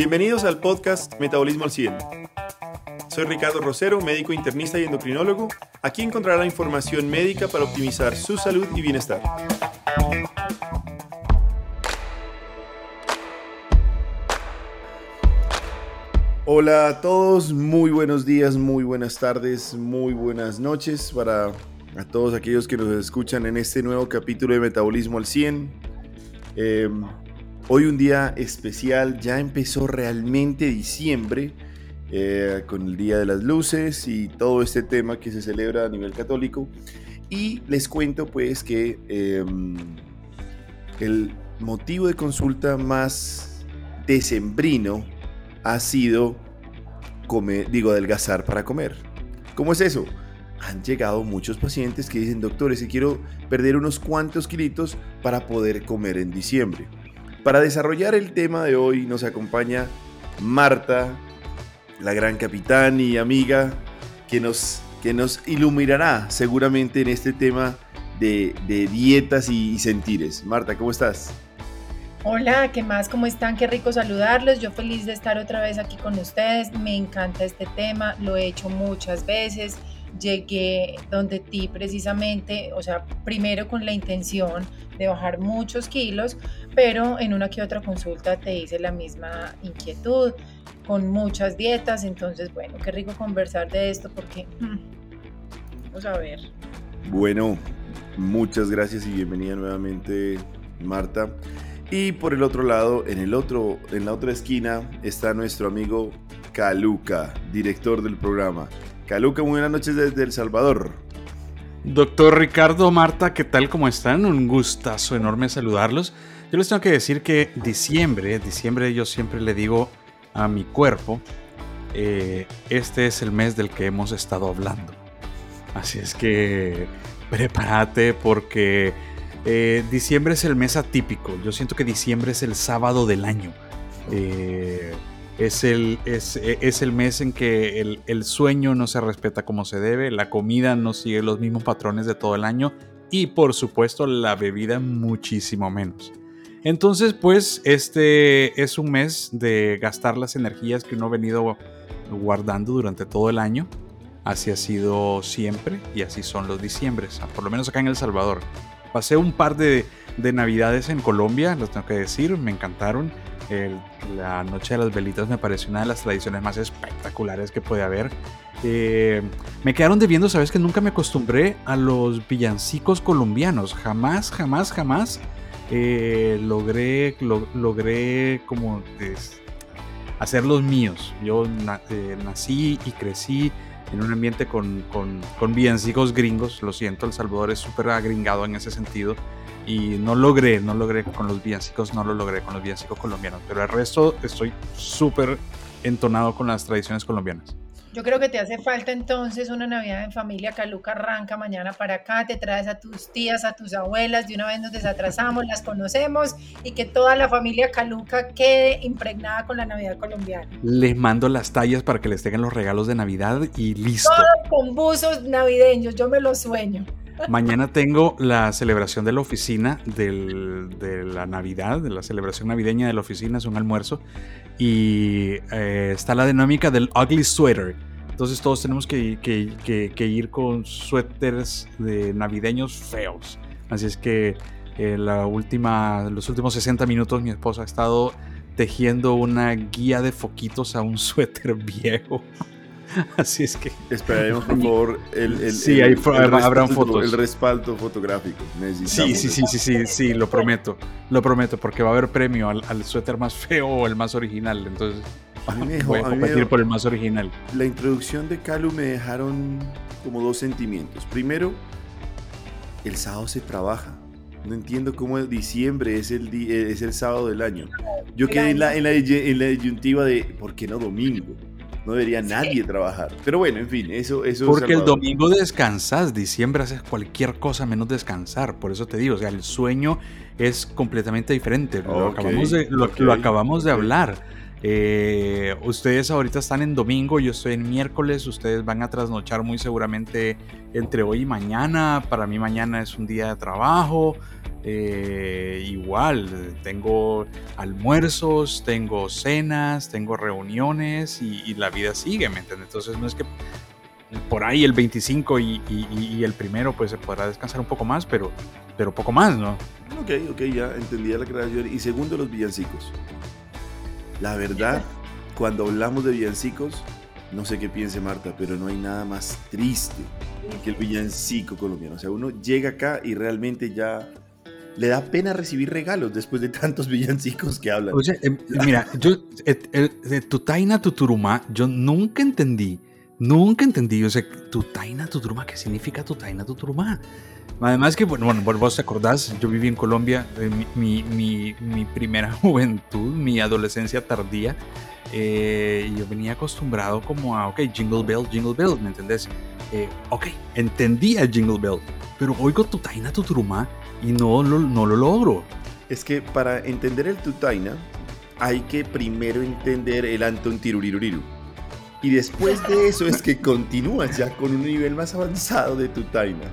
Bienvenidos al podcast Metabolismo al 100. Soy Ricardo Rosero, médico internista y endocrinólogo. Aquí encontrará información médica para optimizar su salud y bienestar. Hola a todos, muy buenos días, muy buenas tardes, muy buenas noches para a todos aquellos que nos escuchan en este nuevo capítulo de Metabolismo al 100. Em, hoy un día especial, ya empezó realmente diciembre eh, con el Día de las Luces y todo este tema que se celebra a nivel católico. Y les cuento pues que em, el motivo de consulta más decembrino ha sido comer, digo, adelgazar para comer. ¿Cómo es eso? Han llegado muchos pacientes que dicen, doctores, si quiero perder unos cuantos kilitos para poder comer en diciembre. Para desarrollar el tema de hoy nos acompaña Marta, la gran capitán y amiga, que nos, que nos iluminará seguramente en este tema de, dietas y sentires. Marta, ¿cómo estás? Hola, ¿qué más? ¿Cómo están? Qué rico saludarlos. Yo feliz de estar otra vez aquí con ustedes. Me encanta este tema, lo he hecho muchas veces. Llegué donde ti precisamente, o sea, primero con la intención de bajar muchos kilos, pero en una que otra consulta te hice la misma inquietud, con muchas dietas. Entonces, bueno, qué rico conversar de esto porque, hmm, vamos a ver. Bueno, muchas gracias y bienvenida nuevamente, Marta. Y por el otro lado, en, el otro, en la otra esquina, está nuestro amigo Caluca, director del programa. Caluca, muy buenas noches desde El Salvador. Doctor Ricardo, Marta, ¿qué tal? ¿Cómo están? Un gustazo enorme saludarlos. Yo les tengo que decir que diciembre, diciembre yo siempre le digo a mi cuerpo, eh, este es el mes del que hemos estado hablando. Así es que prepárate porque eh, diciembre es el mes atípico. Yo siento que diciembre es el sábado del año. Eh, es, el, es, el mes en que el, sueño no se respeta como se debe, la comida no sigue los mismos patrones de todo el año y por supuesto la bebida muchísimo menos. Entonces pues este es un mes de gastar las energías que uno ha venido guardando durante todo el año. Así ha sido siempre y así son los diciembres, por lo menos acá en El Salvador. Pasé un par de, navidades en Colombia, los tengo que decir, me encantaron. La Noche de las Velitas me pareció una de las tradiciones más espectaculares que puede haber. Eh, me quedaron debiendo, sabes que nunca me acostumbré a los villancicos colombianos. Jamás, jamás, jamás eh, logré, logré como hacer los míos. Yo eh, nací y crecí en un ambiente con, con, con villancicos gringos. Lo siento, El Salvador es súper agringado en ese sentido. Y no logré, no logré con los villancicos, no lo logré con los villancicos colombianos. Pero el resto estoy súper entonado con las tradiciones colombianas. Yo creo que te hace falta entonces una Navidad en familia. Caluca arranca mañana para acá, te traes a tus tías, a tus abuelas, de una vez nos desatrasamos, las conocemos y que toda la familia Caluca quede impregnada con la Navidad colombiana. Les mando las tallas para que les tengan los regalos de Navidad y listo. Todo con buzos navideños, yo me lo sueño. Mañana tengo la celebración de la oficina de la Navidad, de la celebración navideña de la oficina, es un almuerzo. Y eh, está la dinámica del ugly sweater. Entonces todos tenemos que, ir con suéteres de navideños feos. Así es que eh, la última, los últimos 60 minutos mi esposa ha estado tejiendo una guía de foquitos a un suéter viejo. Así es que. Esperaremos, por favor, el, el, sí, ahí habrán fotos. El respaldo fotográfico. Sí, sí, sí, sí, sí, sí, lo prometo. Lo prometo, porque va a haber premio al, suéter más feo o el más original. Entonces, a mí me dejó, voy a competir por el más original. La introducción de Calu me dejaron como dos sentimientos. Primero, el sábado se trabaja. No entiendo cómo diciembre es el, es el sábado del año. Yo quedé en la, en la, en la disyuntiva de ¿por qué no domingo? No debería nadie trabajar. Pero bueno, en fin, eso, eso Porque el domingo descansas, diciembre haces cualquier cosa menos descansar. Por eso te digo, o sea, el sueño es completamente diferente. Lo acabamos de, lo, acabamos de hablar. Eh, ustedes ahorita están en domingo, yo estoy en miércoles, ustedes van a trasnochar muy seguramente entre hoy y mañana. Para mí mañana es un día de trabajo. Eh, igual, tengo almuerzos, tengo cenas, tengo reuniones y, la vida sigue, ¿me entiendes? Entonces no es que por ahí el 25 y, el primero pues se podrá descansar un poco más, pero, pero poco más, ¿no? Ok, ok, ya entendí la creación. Y segundo, los villancicos. La verdad, cuando hablamos de villancicos, no sé qué piense Marta, pero no hay nada más triste que el villancico colombiano. O sea, uno llega acá y realmente ya le da pena recibir regalos después de tantos villancicos que hablan. Oye, em, mira, yo, de Tutaina Tuturumá, yo nunca entendí, nunca entendí, o sea, Tutaina Tuturumá, ¿qué significa Tutaina Tuturumá? Además que, bueno, bueno, vos te acordás, yo viví en Colombia, eh, mi, mi, mi, primera juventud, mi adolescencia tardía, eh, yo venía acostumbrado como a, ok, Jingle Bell, Jingle Bell, ¿me entendés? Eh, ok, entendía el Jingle Bell, pero oigo Tutaina Tuturumá y no, no lo logro. Es que para entender el Tutaina hay que primero entender el Anton Tiruriruriru. Y después de eso es que continúas ya con un nivel más avanzado de Tutaina.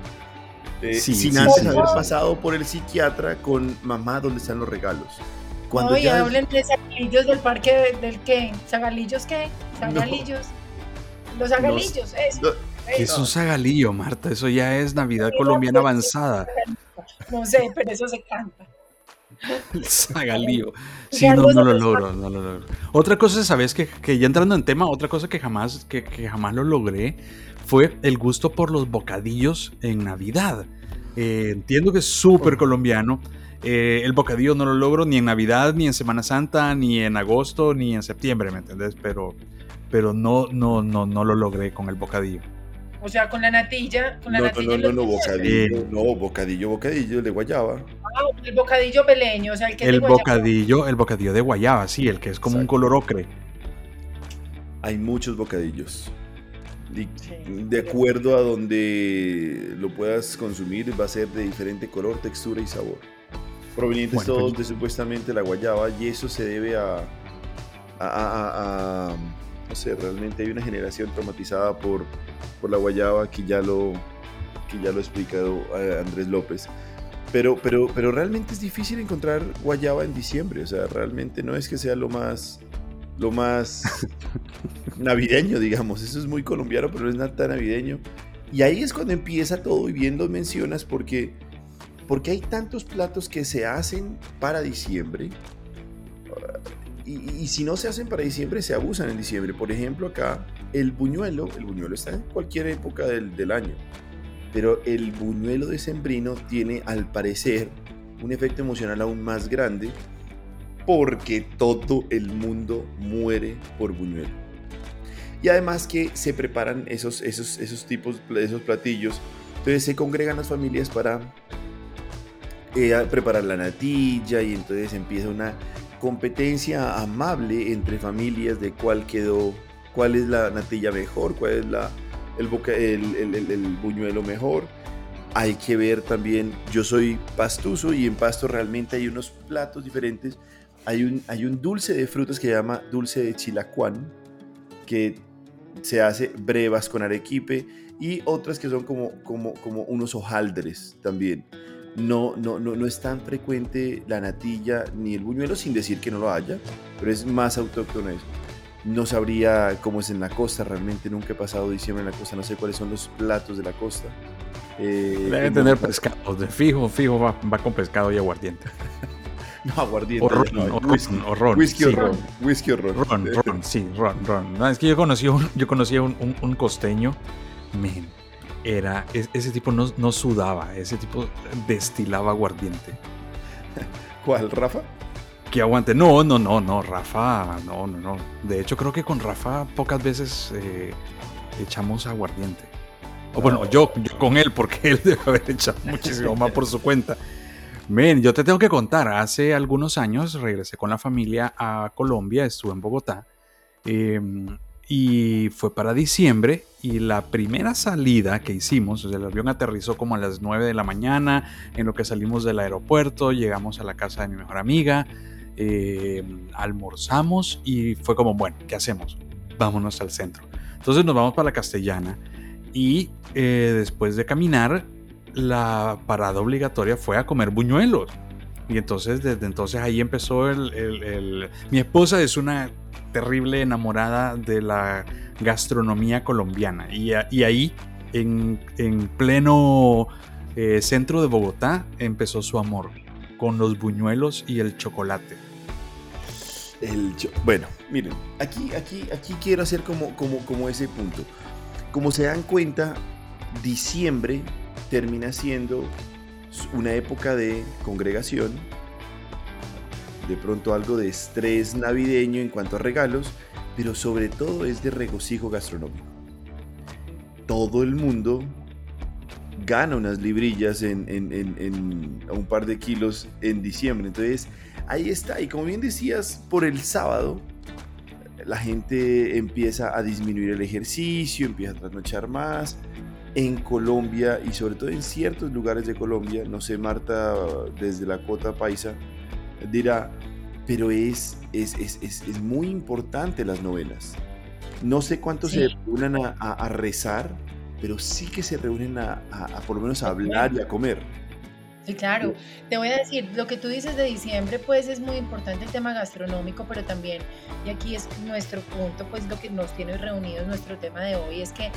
Eh, sin antes haber pasado por el psiquiatra con mamá donde están los regalos. Cuando no, ya hablen de zagalillos del parque del qué, zagalillos qué, zagalillos. Los zagalillos, eso. ¿Qué es un zagalillo, Marta? Eso ya es Navidad colombiana avanzada. No sé, pero eso se canta. El zagalío. Sí, no, no, lo logro, no lo logro. Otra cosa, ¿sabes? Que, que ya entrando en tema, otra cosa que jamás, que, que jamás lo logré fue el gusto por los bocadillos en Navidad. Eh, entiendo que es súper colombiano. Eh, el bocadillo no lo logro ni en Navidad, ni en Semana Santa, ni en agosto, ni en septiembre, ¿me entendés? Pero, pero no, no, no, no lo logré con el bocadillo. O sea, con la natilla, con la no, natilla. No, no, no, bocadillo, no, bocadillo, bocadillo de guayaba. Ah, el bocadillo peleño, o sea, el que es de bocadillo, el bocadillo de guayaba, sí, el que es como un color ocre. Hay muchos bocadillos. De, acuerdo a donde lo puedas consumir, va a ser de diferente color, textura y sabor. Provenientes todos pues de supuestamente la guayaba, y eso se debe a, a, a, a no sé, realmente hay una generación traumatizada por por la guayaba, que ya lo, que ya lo ha explicado eh, Andrés López. Pero, pero, pero realmente es difícil encontrar guayaba en diciembre. O sea, realmente no es que sea lo más, lo más navideño, digamos. Eso es muy colombiano, pero no es nada tan navideño. Y ahí es cuando empieza todo y bien lo mencionas porque, porque hay tantos platos que se hacen para diciembre. Y, si no se hacen para diciembre, se abusan en diciembre. Por ejemplo, acá el buñuelo, el buñuelo está en cualquier época del, año, pero el buñuelo de sembrino tiene al parecer un efecto emocional aún más grande porque todo el mundo muere por buñuelo. Y además que se preparan esos, esos, esos tipos, esos platillos, entonces se congregan las familias para eh, preparar la natilla y entonces empieza una competencia amable entre familias de cuál quedó cuál es la natilla mejor, cuál es la, el, buñuelo mejor. Hay que ver también, yo soy pastuso y en pasto realmente hay unos platos diferentes. Hay un, hay un dulce de frutas que se llama dulce de chilacuán, que se hace brevas con arequipe y otras que son como, como, como unos hojaldres también. No, no, no, no es tan frecuente la natilla ni el buñuelo, sin decir que no lo haya, pero es más autóctono eso. No sabría cómo es en la costa, realmente nunca he pasado diciembre en la costa, no sé cuáles son los platos de la costa. Eh, Debe tener pescado, de fijo, fijo va, con pescado y aguardiente. no, aguardiente. O ron, o whisky, o ron. Whisky o ron. Whisky o ron. Ron, ron, sí, ron, ron. No, es que yo conocí un, yo conocí un, un, costeño, men, era, ese tipo no, no sudaba, ese tipo destilaba aguardiente. ¿Cuál, Rafa? que aguante. No, no, no, no, Rafa, no, no, no. De hecho, creo que con Rafa pocas veces eh, echamos aguardiente. O bueno, yo, con él, porque él debe haber echado muchísimo más por su cuenta. Men, yo te tengo que contar, hace algunos años regresé con la familia a Colombia, estuve en Bogotá, em, y fue para diciembre, y la primera salida que hicimos, el avión aterrizó como a las 9 de la mañana, en lo que salimos del aeropuerto, llegamos a la casa de mi mejor amiga, eh, almorzamos y fue como, bueno, ¿qué hacemos? Vámonos al centro. Entonces nos vamos para la castellana y eh, después de caminar, la parada obligatoria fue a comer buñuelos. Y entonces, desde entonces ahí empezó el, Mi esposa es una terrible enamorada de la gastronomía colombiana. Y, ahí, en, pleno eh, centro de Bogotá, empezó su amor con los buñuelos y el chocolate. El, bueno, miren, aquí, aquí, aquí quiero hacer como, como, como ese punto. Como se dan cuenta, diciembre termina siendo una época de congregación, de pronto algo de estrés navideño en cuanto a regalos, pero sobre todo es de regocijo gastronómico. Todo el mundo gana unas librillas en, un par de kilos en diciembre. Entonces, ahí está. Y como bien decías, por el sábado, la gente empieza a disminuir el ejercicio, empieza a trasnochar más. En Colombia y sobre todo en ciertos lugares de Colombia, no sé, Marta, desde la cota paisa, dirá, pero es, es, es, es muy importante las novenas. No sé cuántos se reúnan a rezar, pero sí que se reúnen a, por lo menos a hablar y a comer. Sí, claro. Te voy a decir, lo que tú dices de diciembre, pues es muy importante el tema gastronómico, pero también, y aquí es nuestro punto, pues lo que nos tiene reunidos, nuestro tema de hoy, es que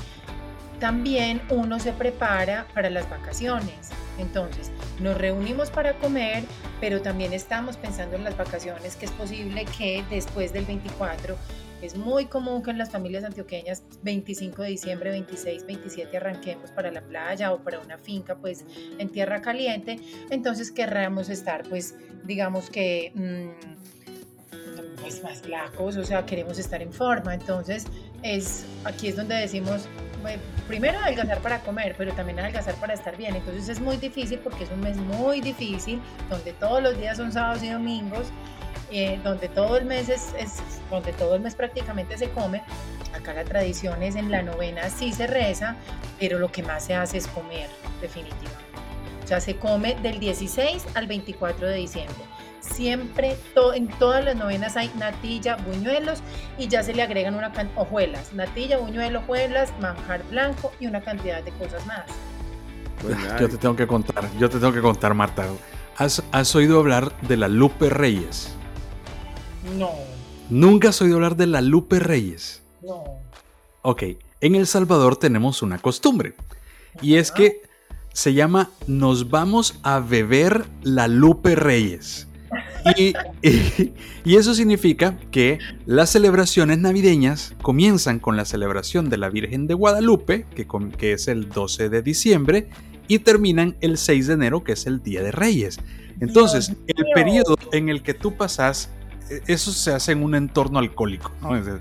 también uno se prepara para las vacaciones. Entonces, nos reunimos para comer, pero también estamos pensando en las vacaciones, que es posible que después del 24 es muy común que en las familias antioqueñas 25 de diciembre, 26, 27 arranquemos para la playa o para una finca pues en tierra caliente, entonces querramos estar pues digamos que mm, pues más flacos, o sea, queremos estar en forma, entonces es aquí es donde decimos primero adelgazar para comer, pero también adelgazar para estar bien. Entonces es muy difícil porque es un mes muy difícil, donde todos los días son sábados y domingos eh, donde todo el mes es, donde todo el mes prácticamente se come. Acá la tradición es en la novena sí se reza, pero lo que más se hace es comer, definitivamente. O sea, se come del 16 al 24 de diciembre. Siempre, en todas las novenas hay natilla, buñuelos y ya se le agregan una hojuelas, natilla, buñuelo, hojuelas, manjar blanco y una cantidad de cosas más. Pues yo te tengo que contar, yo te tengo que contar, Marta. ¿Has, has oído hablar de la Lupe Reyes? No. ¿Nunca has oído hablar de la Lupe Reyes? No. Ok, en El Salvador tenemos una costumbre. Y es que se llama Nos vamos a beber la Lupe Reyes. Y, y, eso significa que las celebraciones navideñas comienzan con la celebración de la Virgen de Guadalupe, que, que es el 12 de diciembre, y terminan el 6 de enero, que es el Día de Reyes. Entonces, el periodo en el que tú pasas eso se hace en un entorno alcohólico.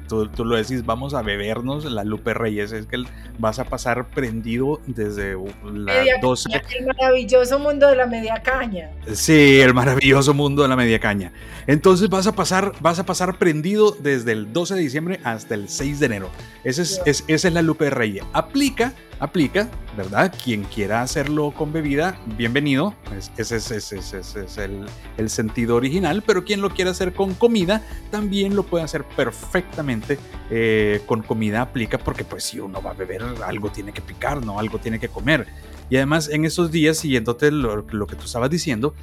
Tú, lo decís, vamos a bebernos la Lupe Reyes, es que vas a pasar prendido desde las 12. el maravilloso mundo de la media caña. Sí, el maravilloso mundo de la media caña. Entonces vas a pasar, vas a pasar prendido desde el 12 de diciembre hasta el 6 de enero. Ese es, esa es la Lupe Reyes. Aplica aplica, ¿verdad? Quien quiera hacerlo con bebida, bienvenido. ese es, el, sentido original, pero quien lo quiera hacer con comida, también lo puede hacer perfectamente eh, con comida aplica, porque pues si uno va a beber, algo tiene que picar, ¿no? Algo tiene que comer. Y además en esos días, siguiéndote lo, lo que tú estabas diciendo,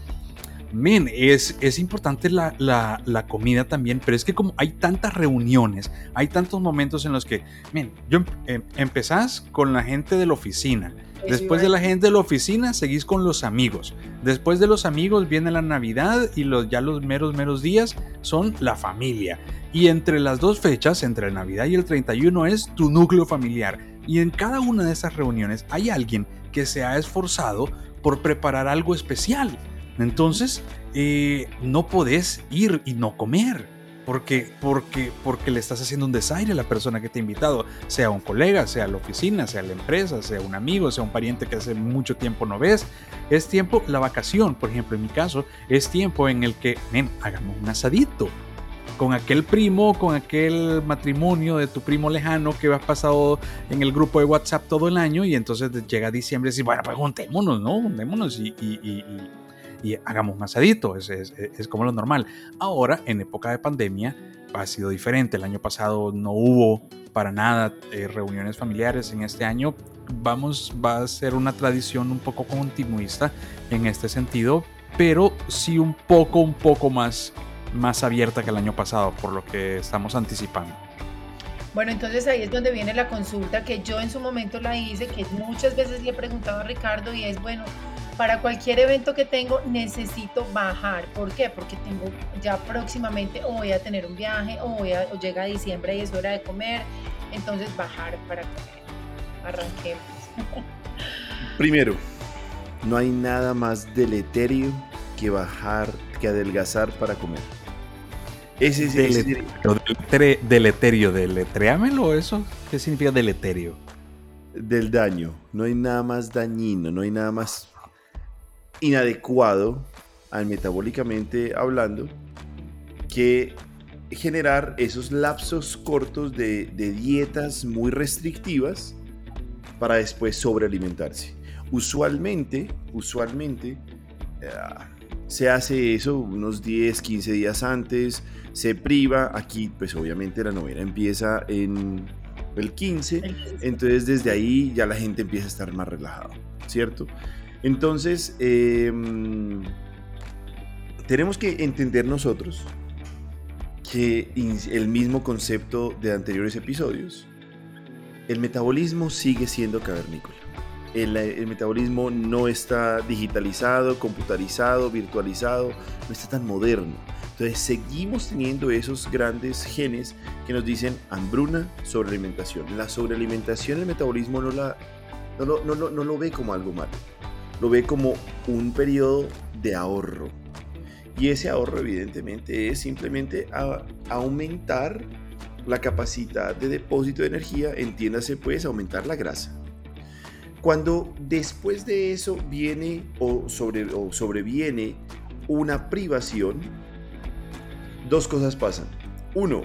men, es, es importante la, la, comida también, pero es que como hay tantas reuniones, hay tantos momentos en los que, men, yo em, empezás con la gente de la oficina, Después de la gente de la oficina, seguís con los amigos. Después de los amigos viene la Navidad y los, ya los meros, meros días son la familia. Y entre las dos fechas, entre la Navidad y el 31, es tu núcleo familiar. Y en cada una de esas reuniones hay alguien que se ha esforzado por preparar algo especial. Entonces, eh, no podés ir y no comer. Porque, porque, porque le estás haciendo un desaire a la persona que te ha invitado, sea un colega, sea la oficina, sea la empresa, sea un amigo, sea un pariente que hace mucho tiempo no ves. Es tiempo, la vacación, por ejemplo, en mi caso, es tiempo en el que, ven, hagamos un asadito con aquel primo, con aquel matrimonio de tu primo lejano que has pasado en el grupo de WhatsApp todo el año y entonces llega diciembre y dices, bueno, pues juntémonos, ¿no? Juntémonos y, y y hagamos un asadito, es, es, como lo normal. Ahora, en época de pandemia, ha sido diferente. El año pasado no hubo para nada eh, reuniones familiares en este año. Vamos, va a ser una tradición un poco continuista en este sentido, pero sí un poco, un poco más, más abierta que el año pasado, por lo que estamos anticipando. Bueno, entonces ahí es donde viene la consulta que yo en su momento la hice, que muchas veces le he preguntado a Ricardo y es, bueno, para cualquier evento que tengo necesito bajar. ¿Por qué? Porque tengo ya próximamente o voy a tener un viaje o, voy a, o llega diciembre y es hora de comer. Entonces bajar para comer. Arranquemos. Primero, no hay nada más deleterio que bajar, que adelgazar para comer. Ese es el deleterio, deletréamelo eso. ¿Qué significa deleterio? Del daño. No hay nada más dañino, no hay nada más inadecuado al metabólicamente hablando que generar esos lapsos cortos de, dietas muy restrictivas para después sobrealimentarse. Usualmente, usualmente eh, se hace eso unos 10, 15 días antes, se priva, aquí pues obviamente la novena empieza en el 15, entonces desde ahí ya la gente empieza a estar más relajado, ¿cierto? Entonces, em, tenemos que entender nosotros que el mismo concepto de anteriores episodios, el metabolismo sigue siendo cavernícola. El, metabolismo no está digitalizado, computarizado, virtualizado, no está tan moderno. Entonces seguimos teniendo esos grandes genes que nos dicen hambruna, sobrealimentación. La sobrealimentación, el metabolismo no, la, no, no lo ve como algo malo lo ve como un periodo de ahorro. Y ese ahorro evidentemente es simplemente aumentar la capacidad de depósito de energía, entiéndase pues aumentar la grasa. Cuando después de eso viene o, sobre, o sobreviene una privación, dos cosas pasan. Uno,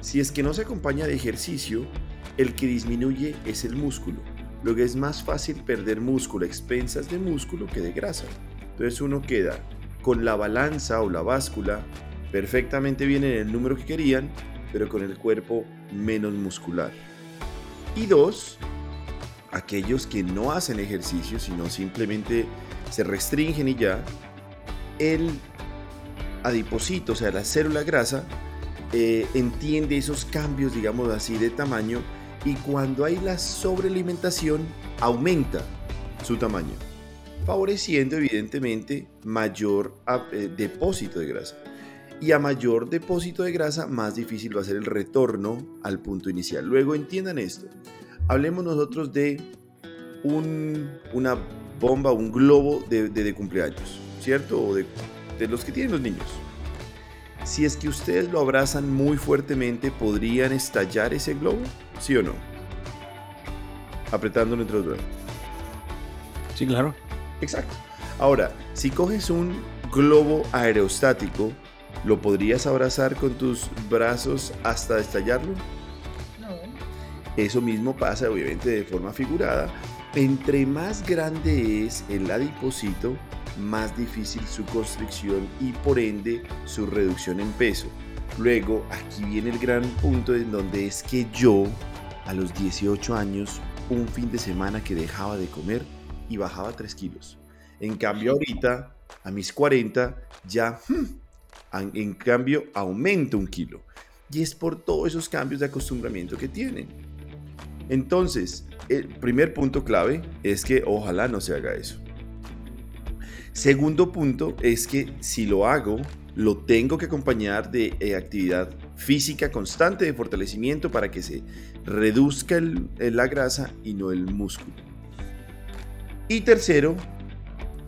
si es que no se acompaña de ejercicio, el que disminuye es el músculo lo que es más fácil perder músculo, expensas de músculo que de grasa. Entonces uno queda con la balanza o la báscula perfectamente bien en el número que querían, pero con el cuerpo menos muscular. Y dos, aquellos que no hacen ejercicio, sino simplemente se restringen y ya, el adipocito, o sea, la célula grasa, eh, entiende esos cambios, digamos así, de tamaño y cuando hay la sobrealimentación aumenta su tamaño, favoreciendo evidentemente mayor eh, depósito de grasa. Y a mayor depósito de grasa, más difícil va a ser el retorno al punto inicial. Luego entiendan esto. Hablemos nosotros de una bomba, un globo de, cumpleaños, ¿cierto? O de, de los que tienen los niños. Si es que ustedes lo abrazan muy fuertemente, ¿podrían estallar ese globo? ¿Sí o no? Apretándolo entre los. Sí, claro. Exacto. Ahora, si coges un globo aerostático, ¿lo podrías abrazar con tus brazos hasta estallarlo? No. Eso mismo pasa, obviamente, de forma figurada. Entre más grande es el adipocito, más difícil su constricción y por ende su reducción en peso. Luego, aquí viene el gran punto en donde es que yo, a los 18 años, un fin de semana que dejaba de comer y bajaba 3 kilos. En cambio, ahorita, a mis 40, ya, hmm, en cambio, aumento un kilo. Y es por todos esos cambios de acostumbramiento que tienen. Entonces, el primer punto clave es que ojalá no se haga eso. Segundo punto es que si lo hago, lo tengo que acompañar de eh, actividad física constante de fortalecimiento para que se reduzca la grasa y no el músculo. Y tercero,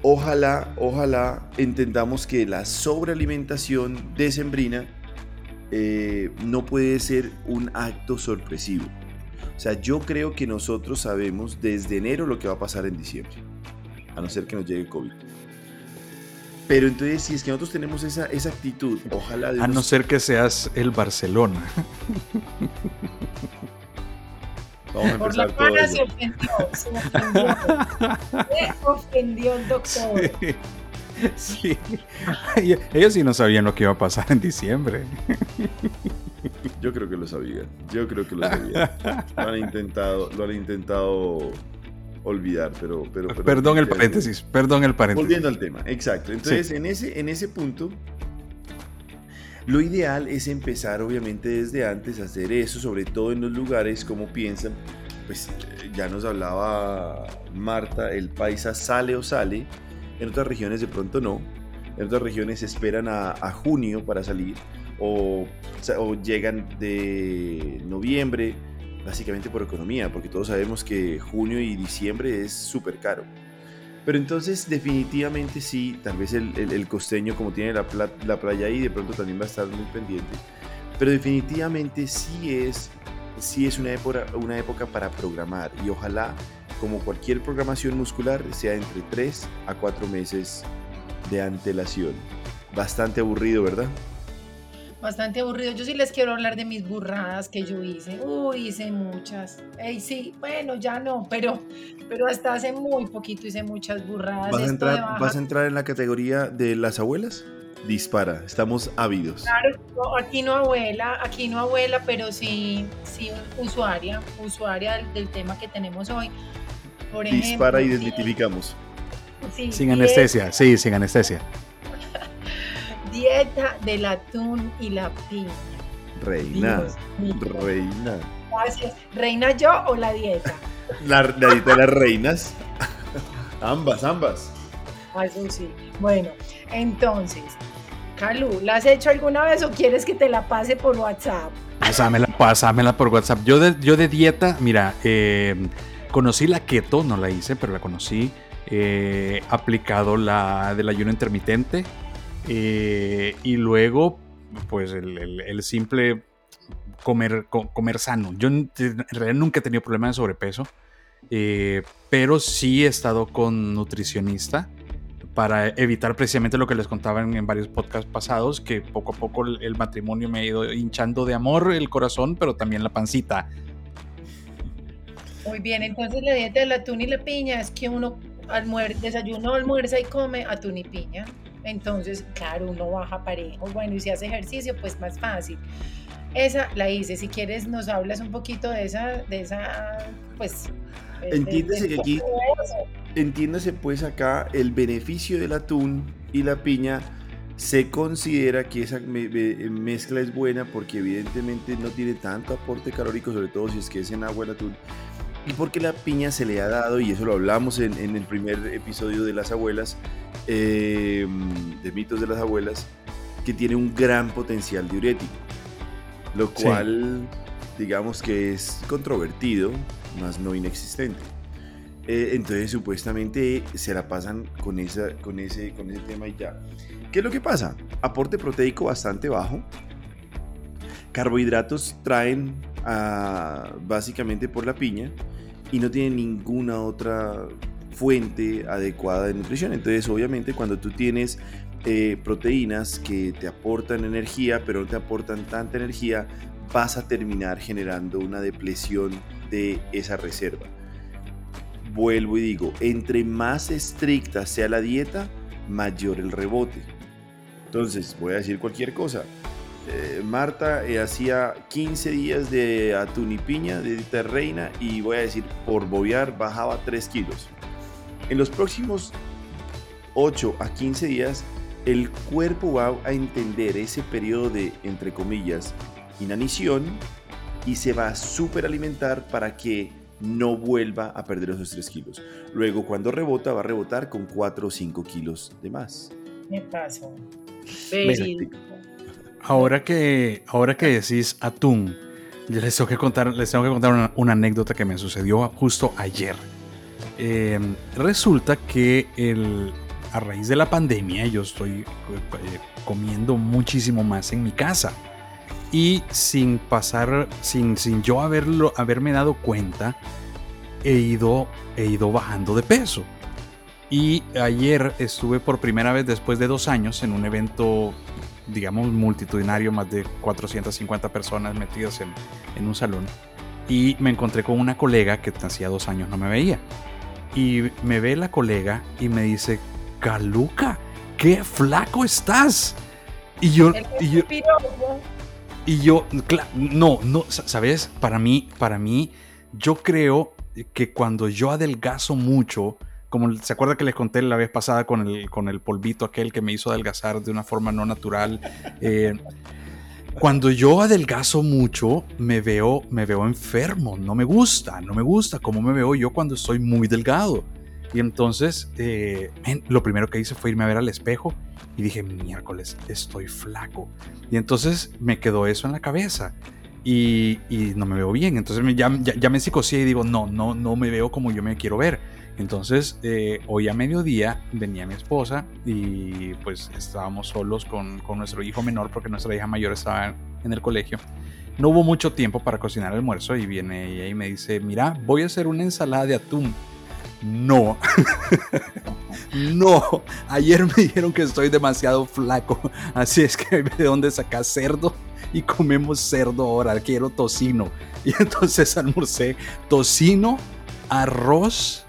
ojalá, ojalá entendamos que la sobrealimentación decembrina eh, no puede ser un acto sorpresivo. O sea, yo creo que nosotros sabemos desde enero lo que va a pasar en diciembre, a no ser que nos llegue COVID. Pero entonces, si es que nosotros tenemos esa, esa actitud, ojalá... A no ser que seas el Barcelona. Vamos a empezar Por la todo se ofendió, se ofendió. Se ofendió el doctor. Sí. Ellos sí no sabían lo que iba a pasar en diciembre. Yo creo que lo sabían. Yo creo que lo sabían. lo han intentado, lo han intentado olvidar, pero... pero, perdón el paréntesis, perdón el paréntesis. Volviendo al tema, exacto. Entonces, en, ese, en ese punto, lo ideal es empezar obviamente desde antes a hacer eso, sobre todo en los lugares como piensan, pues ya nos hablaba Marta, el paisa sale o sale, en otras regiones de pronto no, en otras regiones esperan a, a junio para salir o, o llegan de noviembre, básicamente por economía, porque todos sabemos que junio y diciembre es súper caro. Pero entonces definitivamente sí, tal vez el, costeño como tiene la, la, playa ahí, de pronto también va a estar muy pendiente. Pero definitivamente sí es, sí es una, época, una época para programar y ojalá, como cualquier programación muscular, sea entre 3 a 4 meses de antelación. Bastante aburrido, ¿verdad? Bastante aburrido. Yo sí les quiero hablar de mis burradas que yo hice. Uy, hice muchas. Ey, sí, bueno, ya no, pero, pero hasta hace muy poquito hice muchas burradas. ¿Vas a, entrar, ¿Vas a entrar en la categoría de las abuelas? Dispara, estamos ávidos. Claro, aquí no abuela, aquí no abuela, pero sí, sí usuaria, usuaria del, tema que tenemos hoy. Por Dispara y desmitificamos. sin anestesia, sí, sin anestesia. Dieta del atún y la piña. Reina, reina. Gracias. ¿Reina yo o la dieta? La, dieta de las reinas. ambas, ambas. Eso sí. Bueno, entonces, Calu, ¿la has hecho alguna vez o quieres que te la pase por WhatsApp? Pásamela, pásamela por WhatsApp. Yo de, yo de dieta, mira, eh, conocí la keto, no la hice, pero la conocí. He aplicado la del ayuno intermitente eh, y luego, pues el, simple comer, comer sano. Yo en realidad nunca he tenido problemas de sobrepeso, eh, pero sí he estado con nutricionista para evitar precisamente lo que les contaban en varios podcasts pasados, que poco a poco el, matrimonio me ha ido hinchando de amor el corazón, pero también la pancita. Muy bien, entonces la dieta del atún y la piña es que uno almuer desayuno, almuerza y come atún y piña. Entonces, claro, uno baja parejo. Bueno, y si hace ejercicio, pues más fácil. Esa la hice. Si quieres, nos hablas un poquito de esa, de esa, pues. Entiéndase que aquí, entiéndase pues acá, el beneficio del atún y la piña se considera que esa mezcla es buena porque evidentemente no tiene tanto aporte calórico, sobre todo si es que es en agua el atún. Y porque la piña se le ha dado, y eso lo hablamos en, en el primer episodio de las abuelas, Em, de mitos de las abuelas, que tiene un gran potencial diurético, lo cual digamos que es controvertido, más no inexistente. Eh, entonces supuestamente se la pasan con, esa, con, ese, con ese tema y ya. ¿Qué es lo que pasa? Aporte proteico bastante bajo. Carbohidratos traen básicamente por la piña y no tienen ninguna otra fuente adecuada de nutrición. Entonces, obviamente, cuando tú tienes eh, proteínas que te aportan energía, pero no te aportan tanta energía, vas a terminar generando una depresión de esa reserva. Vuelvo y digo, entre más estricta sea la dieta, mayor el rebote. Entonces, voy a decir cualquier cosa. Eh, Marta eh, hacía 15 días de atún y piña de dieta reina y voy a decir, por bobear bajaba 3 kilos. En los próximos 8 a 15 días, el cuerpo va a entender ese periodo de, entre comillas, inanición y se va a superalimentar para que no vuelva a perder esos 3 kilos. Luego, cuando rebota, va a rebotar con 4 o 5 kilos de más. Me paso. Ahora que, ahora que decís atún, les tengo que contar, les tengo que contar una anécdota que me sucedió justo ayer. Eh, resulta que el, a raíz de la pandemia yo estoy eh, comiendo muchísimo más en mi casa. Y sin pasar, sin, sin yo haberlo, haberme dado cuenta, he ido, he ido bajando de peso. Y ayer estuve por primera vez después de dos años en un evento, digamos, multitudinario, más de 450 personas metidas en, en un salón. Y me encontré con una colega que hacía dos años no me veía. Y me ve la colega y me dice, Caluca, qué flaco estás. Y yo, y yo Y yo, no, no, ¿sabes? Para mí, para mí, yo creo que cuando yo adelgazo mucho, como se acuerda que les conté la vez pasada con el, con el polvito aquel que me hizo adelgazar de una forma no natural. Eh, cuando yo adelgazo mucho, me veo, me veo enfermo, no me gusta, no me gusta cómo me veo yo cuando estoy muy delgado. Y entonces, eh, lo primero que hice fue irme a ver al espejo y dije, miércoles, estoy flaco. Y entonces me quedó eso en la cabeza. Y, no me veo bien. Entonces ya, ya, me psicosé y digo, no, no, no me veo como yo me quiero ver. Entonces, eh, hoy a mediodía venía mi esposa y pues estábamos solos con, con, nuestro hijo menor porque nuestra hija mayor estaba en el colegio. No hubo mucho tiempo para cocinar el almuerzo y viene ella y me dice, mira, voy a hacer una ensalada de atún. No, no, ayer me dijeron que estoy demasiado flaco, así es que de dónde sacas cerdo y comemos cerdo ahora, quiero tocino. Y entonces almorcé tocino, arroz,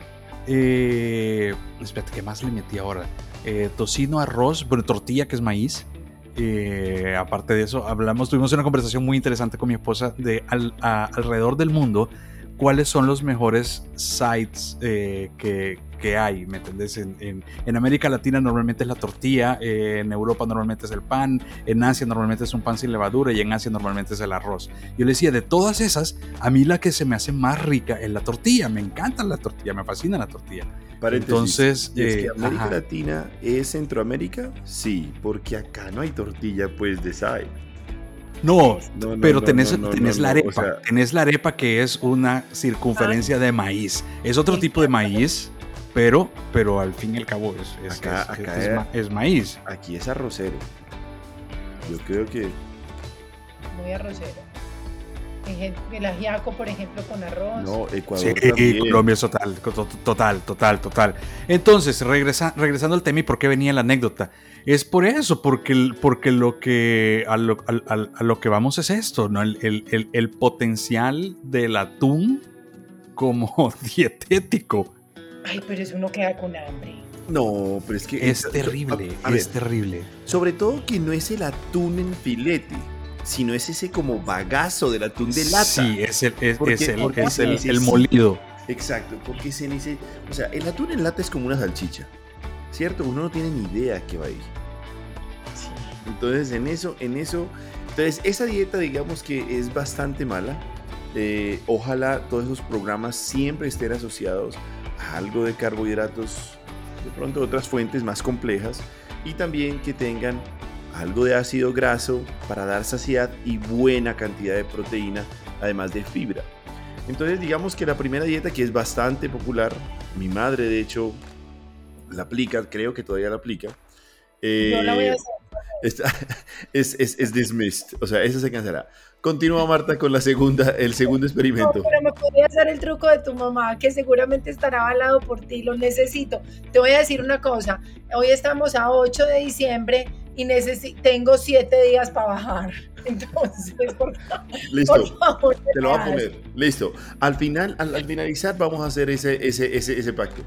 eh, espérate, ¿qué más le metí ahora? Eh, tocino, arroz, bueno, tortilla que es maíz. Eh, aparte de eso, hablamos, tuvimos una conversación muy interesante con mi esposa de alrededor del mundo cuáles son los mejores sites eh, que, que, hay, ¿me entendés? En, en, América Latina normalmente es la tortilla, eh, en Europa normalmente es el pan, en Asia normalmente es un pan sin levadura y en Asia normalmente es el arroz. Yo le decía, de todas esas, a mí la que se me hace más rica es la tortilla, me encanta la tortilla, me fascina la tortilla. Entonces, ¿es que eh, América Latina es Centroamérica? Sí, porque acá no hay tortilla pues de side. No, pero tenés, la arepa. tenés la arepa que es una circunferencia de maíz. Es otro tipo de maíz, pero, pero al fin y al cabo es, es, maíz. Aquí es arrocero. Yo creo que. Muy arrocero. El ajiaco, por ejemplo, con arroz. No, Ecuador sí, Colombia es total, total, total, total. Entonces, regresa, regresando al tema y por qué venía la anécdota. Es por eso, porque, porque lo que, a, lo, que vamos es esto, ¿no? El, potencial del atún como dietético. Ay, pero eso uno queda con hambre. No, pero es que... Es terrible, es terrible. Sobre todo que no es el atún en filete, sino es ese como bagazo del atún de lata. Sí, es el, es, el, el, molido. Exacto, porque se dice... O sea, el atún en lata es como una salchicha. ¿cierto? Uno no tiene ni idea qué va a ir. Entonces, en eso, en eso, entonces esa dieta digamos que es bastante mala. Eh, ojalá todos esos programas siempre estén asociados a algo de carbohidratos, de pronto otras fuentes más complejas, y también que tengan algo de ácido graso para dar saciedad y buena cantidad de proteína, además de fibra. Entonces digamos que la primera dieta que es bastante popular, mi madre de hecho la aplica, creo que todavía la aplica. Eh, la voy a hacer. es, es, es, dismissed, o sea, esa se cancelará. Continúa Marta con la segunda, el segundo experimento. No, pero me podría hacer el truco de tu mamá, que seguramente estará avalado por ti, lo necesito. Te voy a decir una cosa, hoy estamos a 8 de diciembre y tengo 7 días para bajar. Entonces, por, Listo, te lo voy a poner. Listo. Al final, al, finalizar, vamos a hacer ese, ese, ese, ese pacto.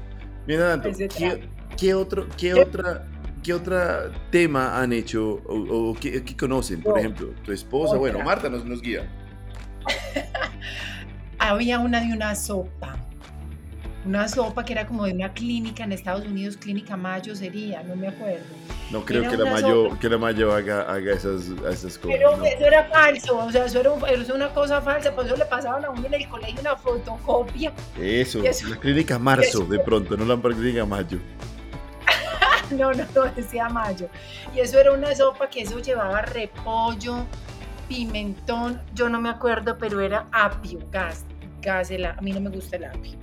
Mira, ¿qué, otro, qué otra, qué otro tema han hecho o, qué, conocen? Por ejemplo, tu esposa, bueno, Marta nos, nos guía. Había una de una sopa. Una sopa que era como de una clínica en Estados Unidos, Clínica Mayo sería, no me acuerdo. No creo que la, Mayo, que la Mayo haga, haga esas, esas cosas. Pero eso era falso, o sea, eso era, una cosa falsa, por eso le pasaban a uno en el colegio una fotocopia. Eso, la clínica Marzo, de pronto, no la clínica Mayo. no, no, no, decía Mayo. Y eso era una sopa que eso llevaba repollo, pimentón, yo no me acuerdo, pero era apio, gas, gas, a mí no me gusta el apio.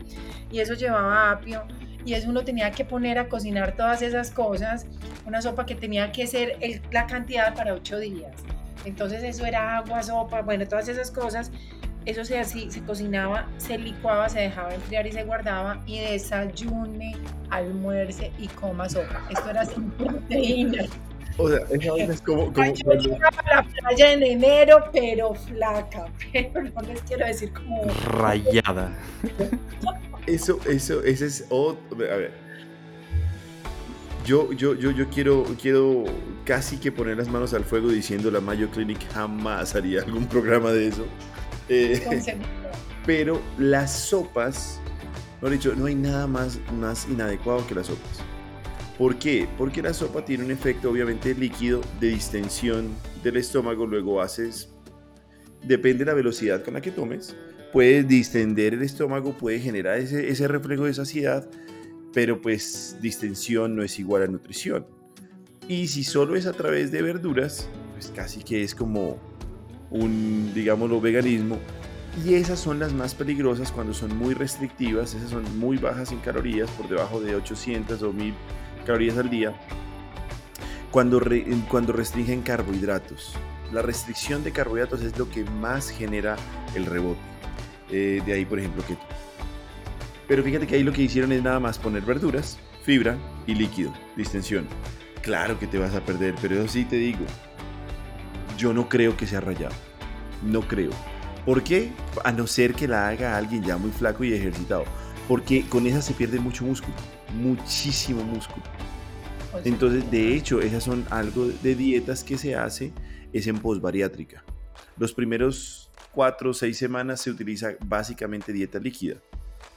Y eso llevaba apio y eso uno tenía que poner a cocinar todas esas cosas, una sopa que tenía que ser la cantidad para ocho días. Entonces eso era agua, sopa, bueno, todas esas cosas. Eso se, así, se cocinaba, se licuaba, se dejaba enfriar y se guardaba y desayune, almuerce y coma sopa. Esto era sin proteína. O sea, esa es como... como yo llegaba a la playa en enero, pero flaca, pero no les quiero decir como... Rayada. Eso, eso, ese es otro. A ver. Yo, yo, yo, yo quiero, quiero casi que poner las manos al fuego diciendo la Mayo Clinic jamás haría algún programa de eso. Eh, pero las sopas, lo dicho, no hay nada más, más inadecuado que las sopas. ¿Por qué? Porque la sopa tiene un efecto obviamente líquido de distensión del estómago, luego haces, depende de la velocidad con la que tomes, puedes distender el estómago, puede generar ese, reflejo de saciedad, pero pues distensión no es igual a nutrición. Y si solo es a través de verduras, pues casi que es como un, digámoslo, veganismo. Y esas son las más peligrosas cuando son muy restrictivas, esas son muy bajas en calorías, por debajo de 800 o 1000 calorías al día, cuando, cuando restringen carbohidratos. La restricción de carbohidratos es lo que más genera el rebote. Eh, de ahí, por ejemplo, keto. Pero fíjate que ahí lo que hicieron es nada más poner verduras, fibra y líquido, distensión. Claro que te vas a perder, pero eso sí te digo, yo no creo que sea rayado. No creo. ¿Por qué? A no ser que la haga alguien ya muy flaco y ejercitado. Porque con esa se pierde mucho músculo. Muchísimo músculo. Entonces, de hecho, esas son algo de dietas que se hace, es en posbariátrica. Los primeros cuatro o seis semanas se utiliza básicamente dieta líquida.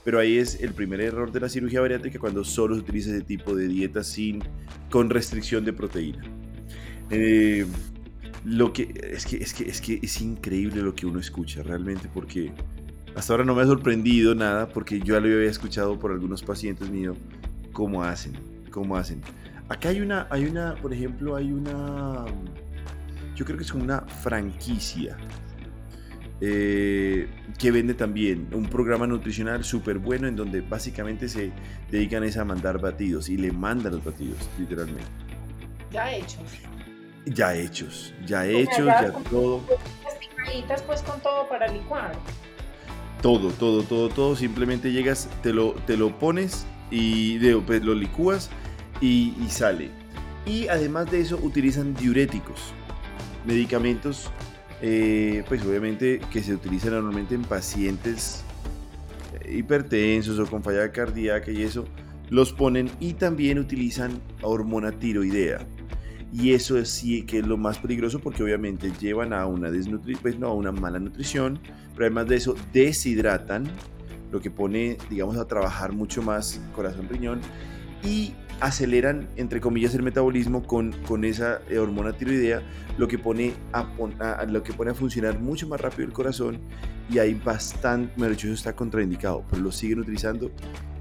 Pero ahí es el primer error de la cirugía bariátrica cuando solo se utiliza ese tipo de dieta sin, con restricción de proteína. Eh, lo que es que es que es que es increíble lo que uno escucha realmente porque hasta ahora no me ha sorprendido nada porque yo ya lo había escuchado por algunos pacientes míos cómo hacen, cómo hacen. Acá hay una hay una, por ejemplo, hay una yo creo que es como una franquicia eh, que vende también un programa nutricional súper bueno en donde básicamente se dedican a mandar batidos y le mandan los batidos, literalmente. Ya hechos. Ya hechos, ya hechos, ya, todo. Las pues con todo para licuar. Todo, todo, todo, todo. Simplemente llegas, te lo, te lo pones y pues, lo licúas y, sale. Y además de eso utilizan diuréticos, medicamentos eh, pues obviamente que se utilizan normalmente en pacientes eh, hipertensos o con falla cardíaca y eso, los ponen y también utilizan hormona tiroidea. Y eso es sí que es lo más peligroso porque obviamente llevan a una desnutri pues no, a una mala nutrición, pero además de eso deshidratan, lo que pone, digamos, a trabajar mucho más corazón riñón y aceleran, entre comillas, el metabolismo con, con esa eh, hormona tiroidea, lo que, pone a, lo que pone a funcionar mucho más rápido el corazón y hay bastante, bueno, eso está contraindicado, pero lo siguen utilizando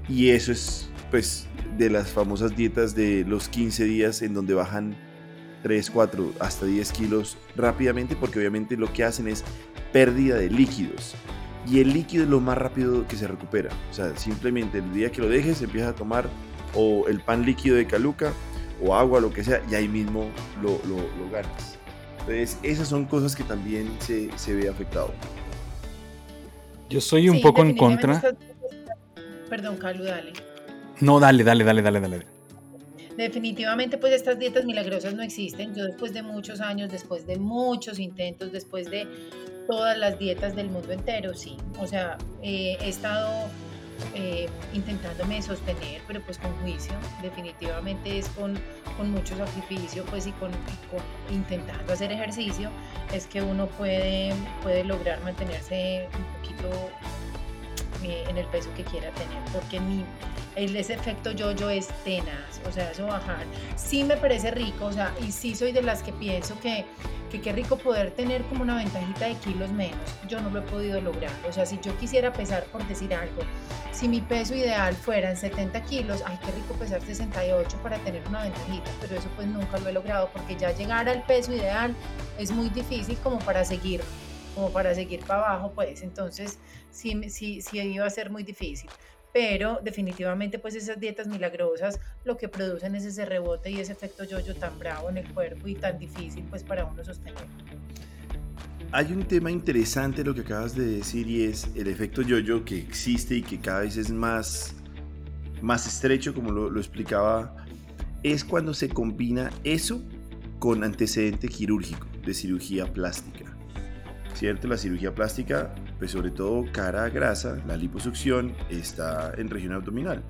y eso es, pues, de las famosas dietas de los 15 días en donde bajan 3, 4, hasta 10 kilos rápidamente, porque obviamente lo que hacen es pérdida de líquidos. Y el líquido es lo más rápido que se recupera. O sea, simplemente el día que lo dejes, empiezas a tomar o el pan líquido de caluca o agua, lo que sea, y ahí mismo lo, lo, ganas. Entonces, esas son cosas que también se, se ve afectado. Yo soy un poco en contra. Perdón, Calu, dale. No, dale, dale, dale, dale, dale. Definitivamente, pues estas dietas milagrosas no existen. Yo después de muchos años, después de muchos intentos, después de todas las dietas del mundo entero, sí. O sea, eh, he estado eh, intentándome sostener, pero pues con juicio, definitivamente es con, con mucho sacrificio, pues y con, intentando hacer ejercicio, es que uno puede, puede lograr mantenerse un poquito eh, en el peso que quiera tener, porque mi, ese efecto yo-yo es tenaz, o sea, eso bajar, sí me parece rico, o sea, y sí soy de las que pienso que que qué rico poder tener como una ventajita de kilos menos. Yo no lo he podido lograr. O sea, si yo quisiera pesar, por decir algo, si mi peso ideal fuera en 70 kilos, ay, qué rico pesar 68 para tener una ventajita, pero eso pues nunca lo he logrado porque ya llegar al peso ideal es muy difícil como para seguir, como para seguir para abajo, pues entonces sí, sí, sí iba a ser muy difícil pero definitivamente pues esas dietas milagrosas lo que producen es ese rebote y ese efecto yo-yo tan bravo en el cuerpo y tan difícil pues para uno sostener. Hay un tema interesante lo que acabas de decir y es el efecto yo-yo que existe y que cada vez es más, más estrecho como lo, lo explicaba, es cuando se combina eso con antecedente quirúrgico de cirugía plástica. ¿Cierto? La cirugía plástica pues sobre todo cara grasa, la liposucción está en región abdominal.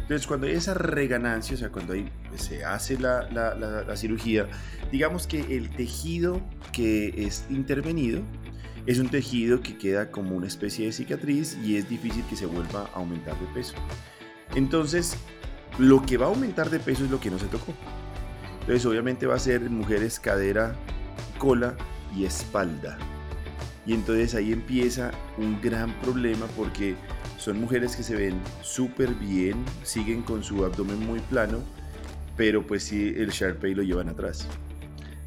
Entonces, cuando hay esa reganancia, o sea, cuando hay, se hace la, la, la, cirugía, digamos que el tejido que es intervenido es un tejido que queda como una especie de cicatriz y es difícil que se vuelva a aumentar de peso. Entonces, lo que va a aumentar de peso es lo que no se tocó. Entonces, obviamente va a ser mujeres cadera, cola y espalda. Y entonces ahí empieza un gran problema porque son mujeres que se ven súper bien, siguen con su abdomen muy plano, pero pues sí, el Sharpay lo llevan atrás.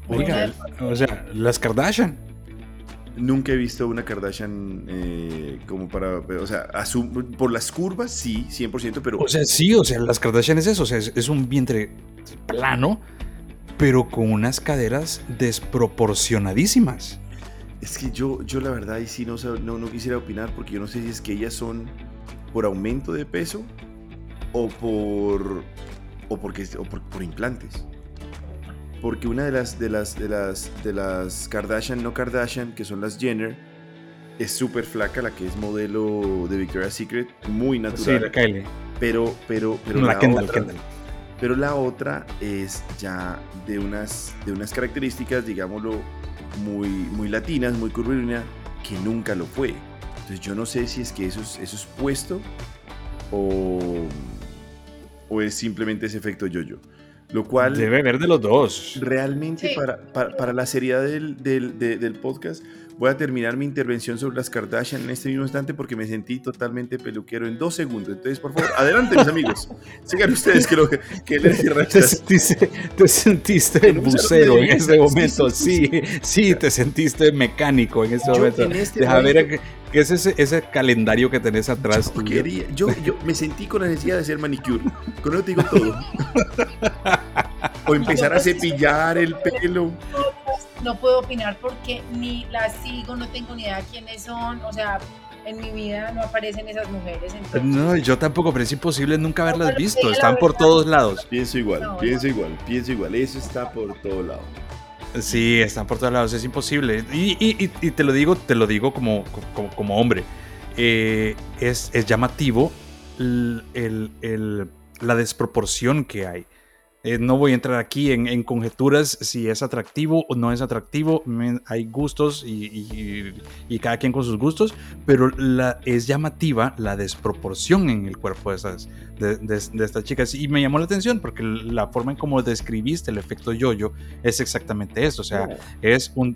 Oiga, o sea, las Kardashian. Nunca he visto una Kardashian eh, como para, o sea, por las curvas sí, 100%, pero... O sea, sí, o sea, las Kardashian es eso, o sea, es un vientre plano, pero con unas caderas desproporcionadísimas. Es que yo, yo la verdad, y sí no, no, no quisiera opinar porque yo no sé si es que ellas son por aumento de peso o por o porque o por, implantes. Porque una de las de las de las de las Kardashian no Kardashian, que son las Jenner, es súper flaca, la que es modelo de Victoria's Secret, muy natural. Sí, la Kylie. Pero pero pero la, otra, Pero la otra es ya de unas de unas características, digámoslo, muy, muy latinas, muy curvilínea, que nunca lo fue. Entonces yo no sé si es que eso es, eso es puesto o, o es simplemente ese efecto yo-yo. Lo cual... Debe haber de los dos. Realmente para, para, la seriedad del, del, del, podcast, voy a terminar mi intervención sobre las Kardashian en este mismo instante porque me sentí totalmente peluquero en dos segundos. Entonces, por favor, adelante, mis amigos. Sigan ustedes que, lo, que les te sentiste, te sentiste bucero en ese momento. Sí, sí, te sentiste mecánico en ese momento. Este Deja ver ¿Qué es ese, ese, calendario que tenés atrás? Yo, yo, me sentí con la necesidad de hacer manicure. Con eso te digo todo. o empezar a cepillar el pelo. No puedo opinar porque ni las sigo, no tengo ni idea quiénes son. O sea, en mi vida no aparecen esas mujeres. No, yo tampoco, pero es imposible nunca haberlas visto. Están por todos lados. Pienso igual, pienso igual, pienso igual. Eso está por todos lados. Sí, están por todos lados, es imposible. Y, te lo digo, te lo digo como, como, hombre. Eh, es, llamativo la desproporción que hay. Eh, no voy a entrar aquí en, conjeturas si es atractivo o no es atractivo. hay gustos y, cada quien con sus gustos, pero la, es llamativa la desproporción en el cuerpo de, esas, de, estas chicas. Y me llamó la atención porque la forma en cómo describiste el efecto yoyo es exactamente eso. O sea, oh. es un,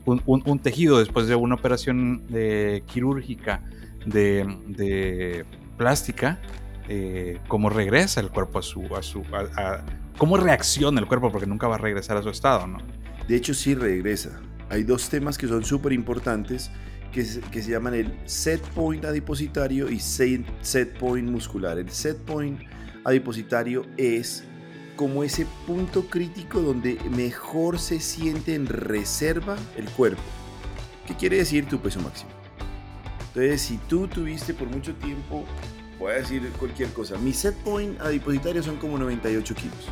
tejido después de una operación eh, quirúrgica de, plástica. Eh, cómo regresa el cuerpo a su, a su cómo reacciona el cuerpo, porque nunca va a regresar a su estado, ¿no? De hecho, sí regresa. Hay dos temas que son súper importantes que, se llaman el set point adipositario y set point muscular. El set point adipositario es como ese punto crítico donde mejor se siente en reserva el cuerpo. ¿Qué quiere decir tu peso máximo? Entonces, si tú tuviste por mucho tiempo, voy a decir cualquier cosa, mi set point adipositario son como 98 kilos.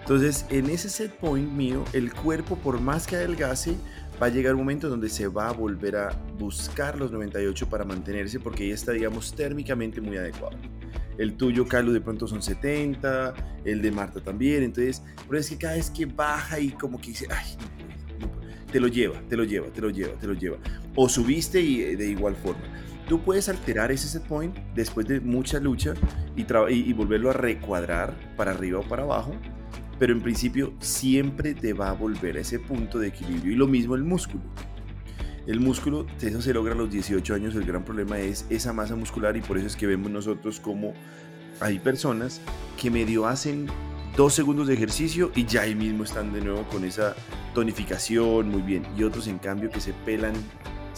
Entonces, en ese set point mío, el cuerpo, por más que adelgace, va a llegar un momento donde se va a volver a buscar los 98 para mantenerse porque ya está, digamos, térmicamente muy adecuado. El tuyo, Carlos, de pronto son 70, el de Marta también. Entonces, pero es que cada vez que baja y como que dice, ay, te lo lleva, te lo lleva, te lo lleva, te lo lleva. O subiste y eh, de igual forma. Tú puedes alterar ese set point después de mucha lucha y, volverlo a recuadrar para arriba o para abajo pero en principio siempre te va a volver a ese punto de equilibrio. Y lo mismo el músculo. El músculo, eso se logra a los 18 años, el gran problema es esa masa muscular y por eso es que vemos nosotros como hay personas que medio hacen dos segundos de ejercicio y ya ahí mismo están de nuevo con esa tonificación muy bien. Y otros en cambio que se pelan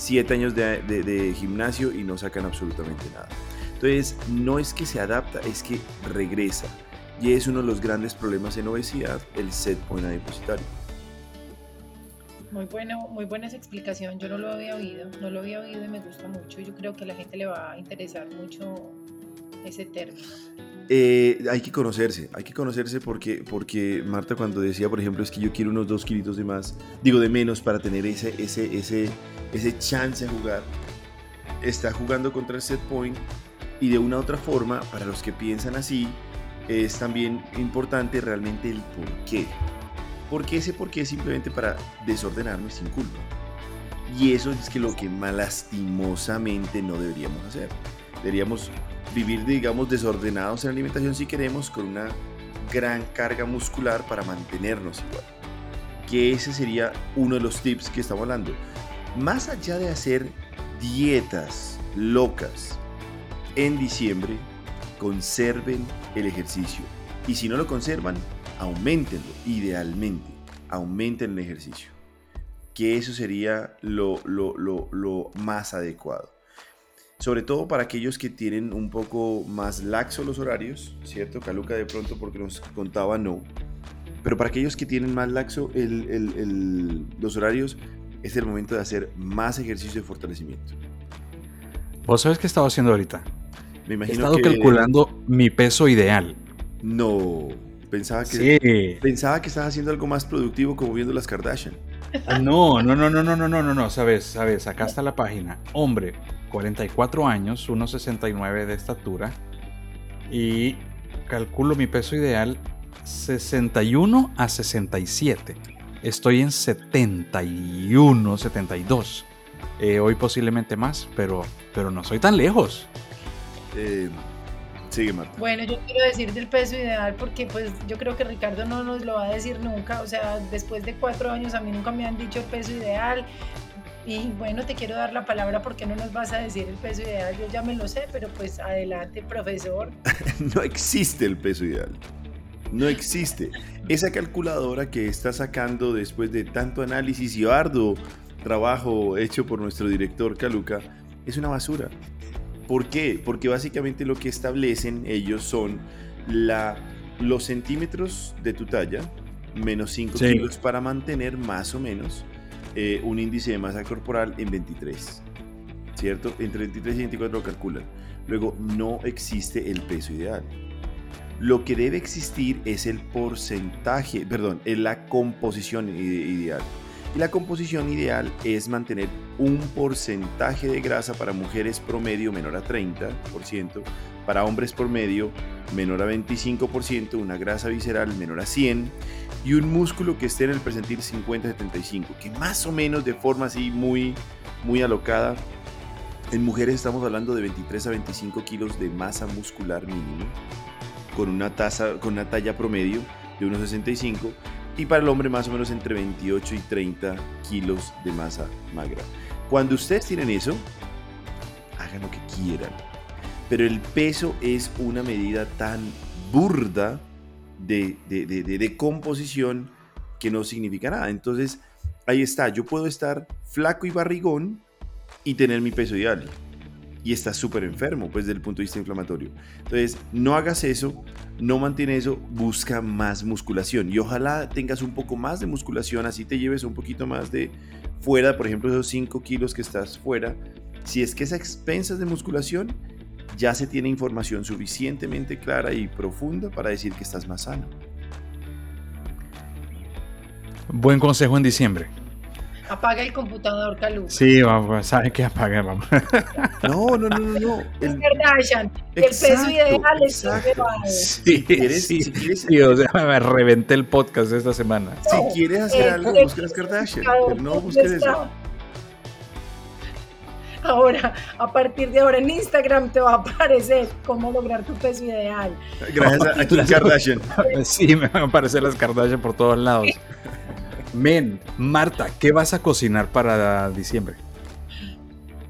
siete años de, de gimnasio y no sacan absolutamente nada. Entonces no es que se adapta, es que regresa. Y es uno de los grandes problemas en obesidad, el set point adipositario. Muy bueno, muy buena esa explicación. Yo no lo había oído, no lo había oído y me gusta mucho. Yo creo que a la gente le va a interesar mucho ese término. Eh, hay que conocerse, hay que conocerse porque, porque Marta cuando decía, por ejemplo, es que yo quiero unos dos kilitos de más, digo de menos para tener ese, ese, ese, ese chance a jugar, está jugando contra el set point Y de una u otra forma, para los que piensan así, es también importante realmente el por qué. Porque ese por qué es simplemente para desordenarme sin culpa. Y eso es que lo que más lastimosamente no deberíamos hacer. Deberíamos vivir, digamos, desordenados en alimentación si queremos, con una gran carga muscular para mantenernos igual. Que ese sería uno de los tips que estamos hablando. Más allá de hacer dietas locas en diciembre, conserven el ejercicio. Y si no lo conservan, aumentenlo, idealmente. Aumenten el ejercicio. Que eso sería lo, lo, lo, lo más adecuado sobre todo para aquellos que tienen un poco más laxo los horarios, ¿cierto? Caluca de pronto porque nos contaba no. Pero para aquellos que tienen más laxo los horarios, es el momento de hacer más ejercicio de fortalecimiento. ¿Vos sabes qué estaba haciendo ahorita? Me imagino He estado calculando mi peso ideal. No, pensaba que, pensaba que estabas haciendo algo más productivo como viendo las Kardashian. No, no, no, no, no, no, no, no, no, sabes, sabes, acá está la página. Hombre, 44 años, 1,69 de estatura y calculo mi peso ideal 61 a 67. Estoy en 71, 72. Eh, hoy posiblemente más, pero, pero no soy tan lejos. Eh, sigue, Marta. Bueno, yo quiero decir del peso ideal porque pues yo creo que Ricardo no nos lo va a decir nunca. O sea, después de cuatro años a mí nunca me han dicho el peso ideal. Y bueno, te quiero dar la palabra porque no nos vas a decir el peso ideal. Yo ya me lo sé, pero pues adelante, profesor. no existe el peso ideal. No existe. Esa calculadora que está sacando después de tanto análisis y arduo trabajo hecho por nuestro director Caluca es una basura. ¿Por qué? Porque básicamente lo que establecen ellos son la, los centímetros de tu talla menos 5 kilos para mantener más o menos eh, un índice de masa corporal en 23. ¿Cierto? Entre 23 y 24 lo calculan. Luego, no existe el peso ideal. Lo que debe existir es el porcentaje, perdón, es la composición ideal. Y la composición ideal es mantener un porcentaje de grasa para mujeres promedio menor a 30%, para hombres promedio menor a 25%, una grasa visceral menor a 100 y un músculo que esté en el percentil 50-75, que más o menos de forma así muy, muy alocada. En mujeres estamos hablando de 23 a 25 kilos de masa muscular mínimo, con una, tasa, con una talla promedio de 1,65 y para el hombre más o menos entre 28 y 30 kilos de masa magra. Cuando ustedes tienen eso, hagan lo que quieran. Pero el peso es una medida tan burda de, de, composición que no significa nada. Entonces, ahí está, yo puedo estar flaco y barrigón y tener mi peso ideal. Y estás súper enfermo, pues, desde el punto de vista inflamatorio. Entonces, no hagas eso, no mantienes eso, busca más musculación. Y ojalá tengas un poco más de musculación, así te lleves un poquito más de fuera, por ejemplo, esos 5 kilos que estás fuera. Si es que es a expensas de musculación, ya se tiene información suficientemente clara y profunda para decir que estás más sano. Buen consejo en diciembre. Apaga el computador, Calu. Sí, vamos, sabe que apague, vamos. No, no, no, no, no. El, Kardashian, el peso ideal es sí, sí, si quieres, sí, o sea, me reventé el podcast esta semana. Si quieres hacer algo, busca las Kardashian, pero no busques eso. Ahora, a partir de ahora en Instagram te va a aparecer cómo lograr tu peso ideal. Gracias a, Kim Kardashian. Sí, me van a aparecer las Kardashian por todos lados. Men, Marta, ¿qué vas a cocinar para diciembre?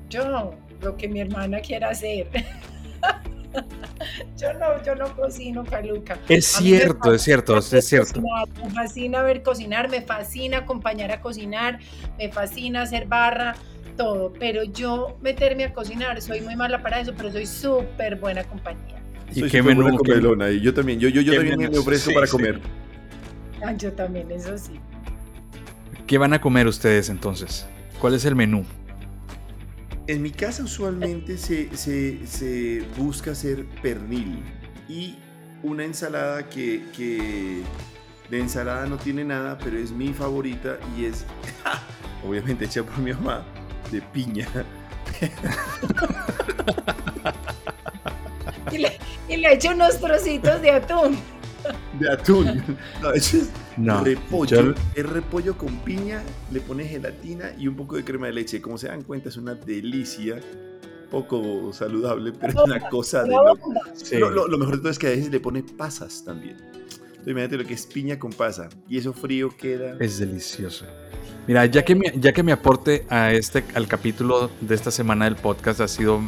Yo, lo que mi hermana quiera hacer. yo no, yo no cocino, Caluca. Es cierto, es cierto, es cierto. me fascina ver cocinar, me fascina acompañar a cocinar, me fascina hacer barra todo, pero yo meterme a cocinar, soy muy mala para eso, pero soy súper buena compañía. ¿Y qué menú? y yo también, yo, yo, yo también me ofrezco para comer. Ah, yo también, eso sí. ¿Qué van a comer ustedes entonces? ¿Cuál es el menú? En mi casa usualmente se, se, se busca hacer pernil y una ensalada que, que de ensalada no tiene nada, pero es mi favorita y es obviamente hecha por mi mamá de piña. y, le, y le echo unos trocitos de atún. De atún. No, eso es No, repollo. yo- Es repollo con piña, le pones gelatina y un poco de crema de leche. Como se dan cuenta, es una delicia. Poco saludable, pero es una cosa de bomba. sí. Lo, lo- lo mejor de todo es que a veces le pone pasas también. Entonces, imagínate lo que es piña con pasa. Y eso frío queda. Es delicioso. Mira, ya que, mi, ya que mi aporte a este, al capítulo de esta semana del podcast ha sido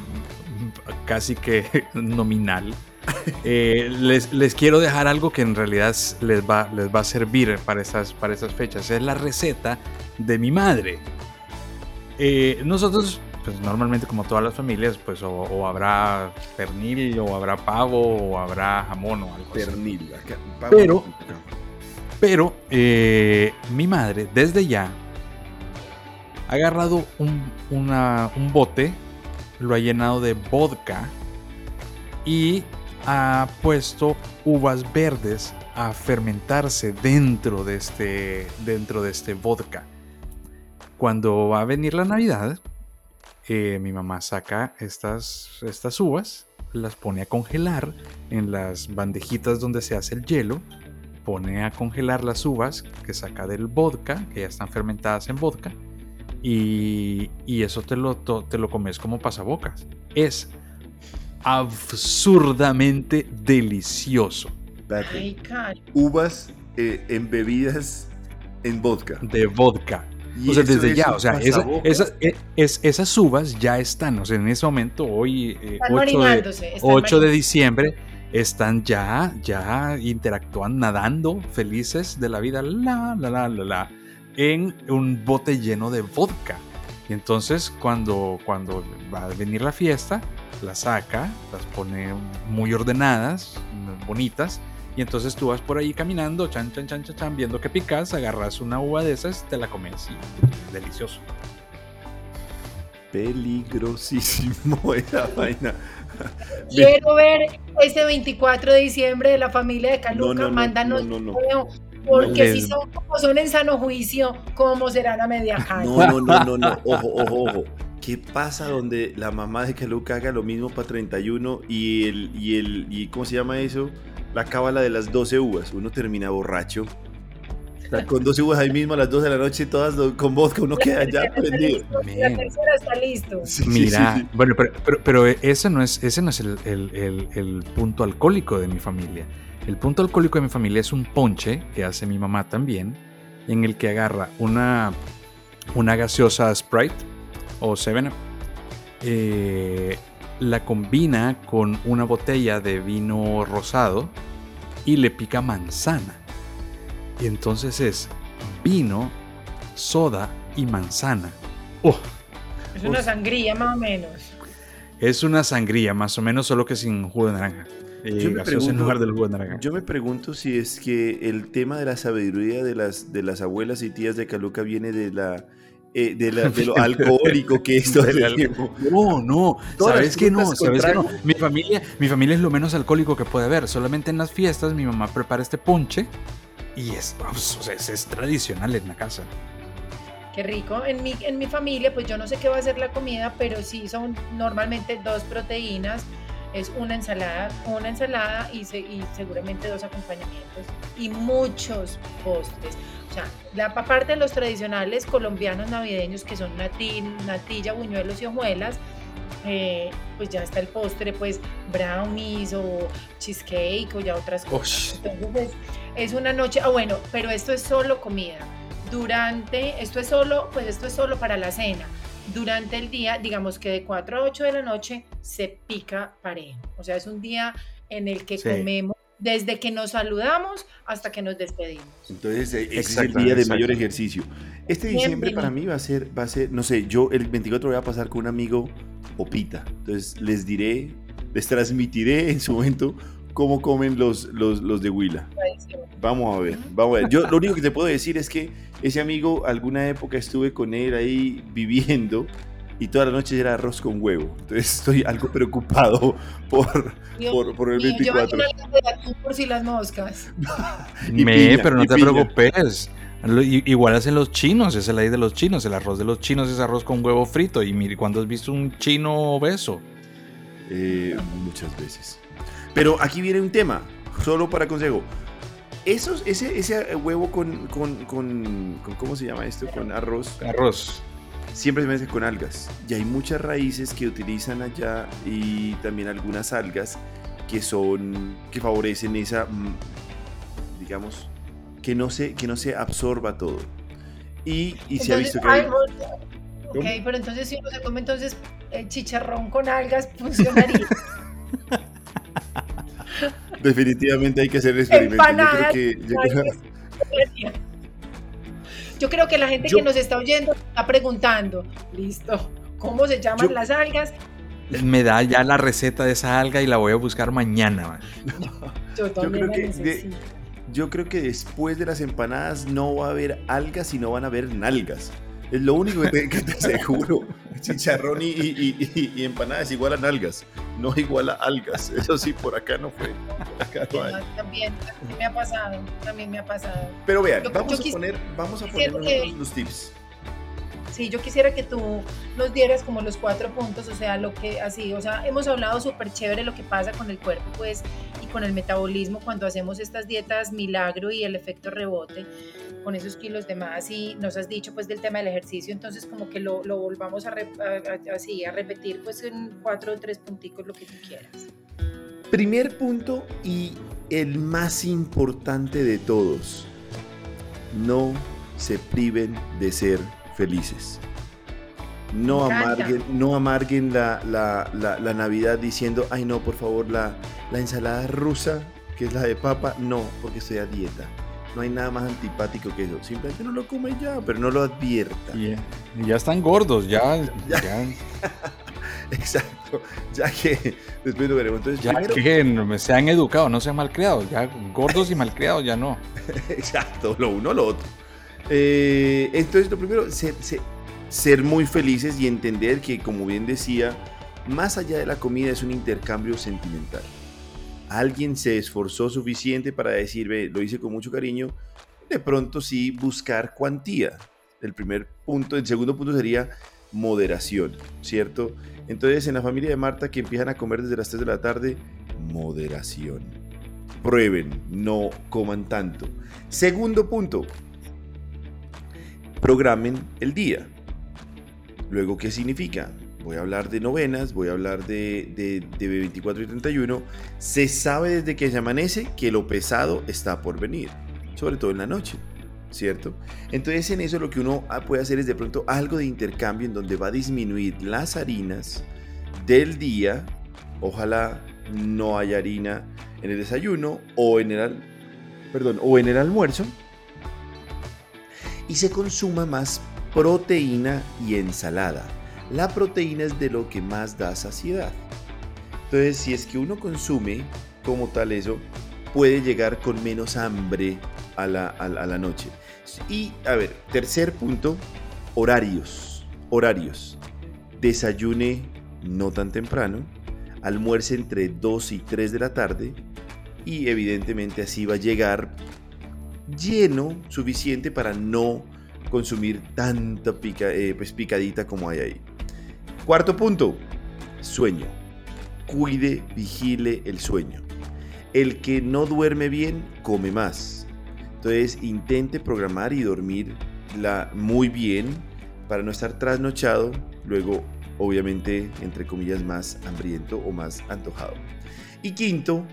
casi que nominal, eh, les, les quiero dejar algo que en realidad les va, les va a servir para esas, para esas fechas. Es la receta de mi madre. Eh, nosotros, pues normalmente como todas las familias, pues o, o habrá pernil, o habrá pavo, o habrá jamón o algo así. Pernil. acá, pavo. Pero- Pero eh, mi madre, desde ya, ha agarrado un, una- un bote, lo ha llenado de vodka y ha puesto uvas verdes a fermentarse dentro de este, dentro de este vodka. Cuando va a venir la Navidad, eh, mi mamá saca estas, estas uvas, las pone a congelar en las bandejitas donde se hace el hielo pone a congelar las uvas que saca del vodka, que ya están fermentadas en vodka, y, y eso te lo, te lo comes como pasabocas. Es absurdamente delicioso. Ay. Uvas eh, embebidas en vodka. De vodka. Y O sea, desde es ya, o sea, esa- pasabocas. esa- e- es- esas uvas ya están, o sea, en ese momento, hoy, eh, Están 8 de, marinándose. están 8 de diciembre, están ya, ya interactúan, nadando, felices de la vida, la, la, la, la, la, en un bote lleno de vodka. Y entonces, cuando, cuando va a venir la fiesta, las saca, las pone muy ordenadas, bonitas. Y entonces tú vas por ahí caminando, chan, chan, chan, chan, chan, viendo que picas, agarras una uva de esas, te la comes. Y delicioso. Peligrosísimo esa vaina. Quiero ver ese 24 de diciembre de la familia de Caluca. No, no, no, Mándanos no, video, Porque No. si son como son en sano juicio, ¿cómo serán a media calle? No, no, no, no, no. Ojo, ojo, ojo. ¿Qué pasa donde la mamá de Caluca haga lo mismo para 31 y el, y el, y ¿cómo se llama eso? La cábala de las 12 uvas. Uno termina borracho. O sea, con 12 uvas ahí mismo a las 12 de la noche, todas con vodka, uno queda ya prendido. La tercera está listo. Sí, Mira, sí, sí. bueno, pero, pero, pero ese no es, ese no es el, el- el- el punto alcohólico de mi familia. El punto alcohólico de mi familia es un ponche que hace mi mamá también, en el que agarra una, una gaseosa Sprite o Seven Up, eh, la combina con una botella de vino rosado y le pica manzana. Y entonces es vino, soda y manzana. ¡Oh! Es una Uf. sangría más o menos. Es una sangría, más o menos, solo que sin jugo de naranja. Eh, Yo me gaseosa en pregunto- lugar del jugo de naranja. Yo me pregunto si es que el tema de la sabiduría de las, de las abuelas y tías de Caluca viene de la, eh, de, la- de lo alcohólico que es todo Del el alcohol. tiempo. No, no, Todas sabes que no, sabes que no. Mi familia, mi familia es lo menos alcohólico que puede haber. Solamente en las fiestas mi mamá prepara este ponche y es, o sea, es, es tradicional en la casa. Qué rico. En mi, en mi familia, pues yo no sé qué va a ser la comida, pero sí son normalmente dos proteínas. Es una ensalada, una ensalada y, se- y seguramente dos acompañamientos y muchos postres. O sea, la aparte de los tradicionales colombianos navideños que son nati- natilla, buñuelos y hojuelas, eh, pues ya está el postre, pues brownies o cheesecake o ya otras cosas. Entonces es, es una noche, ah bueno, pero esto es solo comida. Durante, esto es solo, pues esto es solo para la cena. Durante el día, digamos que de 4 a 8 de la noche se pica parejo. O sea, es un día en el que Sí. comemos desde que nos saludamos hasta que nos despedimos. Entonces, eh, ese es el día de mayor ejercicio. Este diciembre para mí va a ser, va a ser, no sé, yo el 24 voy a pasar con un amigo Opita. Entonces les diré, les transmitiré en su momento cómo comen los, los, los de Huila. Vamos a ver, vamos a ver. Yo lo único que te puedo decir es que ese amigo, alguna época estuve con él ahí viviendo y toda la noche era arroz con huevo. Entonces estoy algo preocupado por, Yo- por, por el y yo 24. una lata de atún por si las moscas. Y Me, piña, pero no y te piña. preocupes. Igual hacen los chinos, es la ley de los chinos. El arroz de los chinos es arroz con huevo frito. Y mire, ¿cuándo has visto un chino obeso? Eh, muchas veces. Pero aquí viene un tema, solo para consejo. Esos, ese, ese huevo con, con, con, ¿cómo se llama esto? Con arroz. Arroz. Siempre se mezcla con algas. Y hay muchas raíces que utilizan allá y también algunas algas que son, que favorecen esa, mm, digamos, que no se, que no se absorba todo. Y, y se ha visto que... Hay... Ok, pero entonces si uno se come entonces el chicharrón con algas, funcionaría. Definitivamente hay que hacer el experimento. Yo creo que, la gente que nos está oyendo está preguntando, listo, ¿cómo se llaman las algas? Me da ya la receta de esa alga y la voy a buscar mañana. Yo, creo que yo creo que después de las empanadas no va a haber algas, sino van a haber nalgas. Es lo único que te, que te aseguro. Chicharrón y, y, y, empanada es igual a nalgas, no igual a algas. Eso sí, por acá no fue. también, me ha pasado, también me ha pasado. Pero vean, vamos, a poner, vamos a poner los tips. Sí, yo quisiera que tú nos dieras como los cuatro puntos, o sea, lo que así, o sea, hemos hablado súper chévere lo que pasa con el cuerpo, pues, y con el metabolismo cuando hacemos estas dietas milagro y el efecto rebote con esos kilos de más y nos has dicho pues del tema del ejercicio, entonces como que lo, volvamos a, así, a repetir pues en cuatro o tres punticos lo que tú quieras. Primer punto y el más importante de todos, no se priven de ser felices. No amarguen, no amarguen la, la, Navidad diciendo, ay no, por favor, la, la ensalada rusa, que es la de papa, no, porque estoy a dieta. No hay nada más antipático que eso. Simplemente no lo come ya, pero no lo advierta. Y ya están gordos, ya. ya. Exacto. Ya que después lo veremos. Entonces, ya que se han educado, no se han malcriado. Ya gordos y malcriados ya no. Exacto, lo uno lo otro. Eh, entonces, lo primero, ser, muy felices y entender que, como bien decía, más allá de la comida es un intercambio sentimental. Alguien se esforzó suficiente para decir, lo hice con mucho cariño, de pronto sí buscar cuantía. El primer punto, el segundo punto sería moderación, ¿cierto? Entonces, en la familia de Marta que empiezan a comer desde las 3 de la tarde, moderación. Prueben, no coman tanto. Segundo punto, programen el día. Luego, ¿qué significa? Voy a hablar de novenas, voy a hablar de, de, 24 y 31. Se sabe desde que se amanece que lo pesado está por venir, sobre todo en la noche, ¿cierto? Entonces en eso lo que uno puede hacer es de pronto algo de intercambio en donde va a disminuir las harinas del día. Ojalá no haya harina en el desayuno o en el, perdón, o en el almuerzo y se consuma más proteína y ensalada. La proteína es de lo que más da saciedad. Entonces, si es que uno consume como tal eso, puede llegar con menos hambre a la, a la noche. Y, a ver, tercer punto, horarios. Horarios. Desayune no tan temprano, almuerce entre 2 y 3 de la tarde y evidentemente así va a llegar lleno suficiente para no consumir tanta eh, pues picadita como hay ahí. Cuarto punto, sueño. Cuide, vigile el sueño. El que no duerme bien, come más. Entonces intente programar y dormir muy bien para no estar trasnochado, luego obviamente entre comillas más hambriento o más antojado. Y quinto,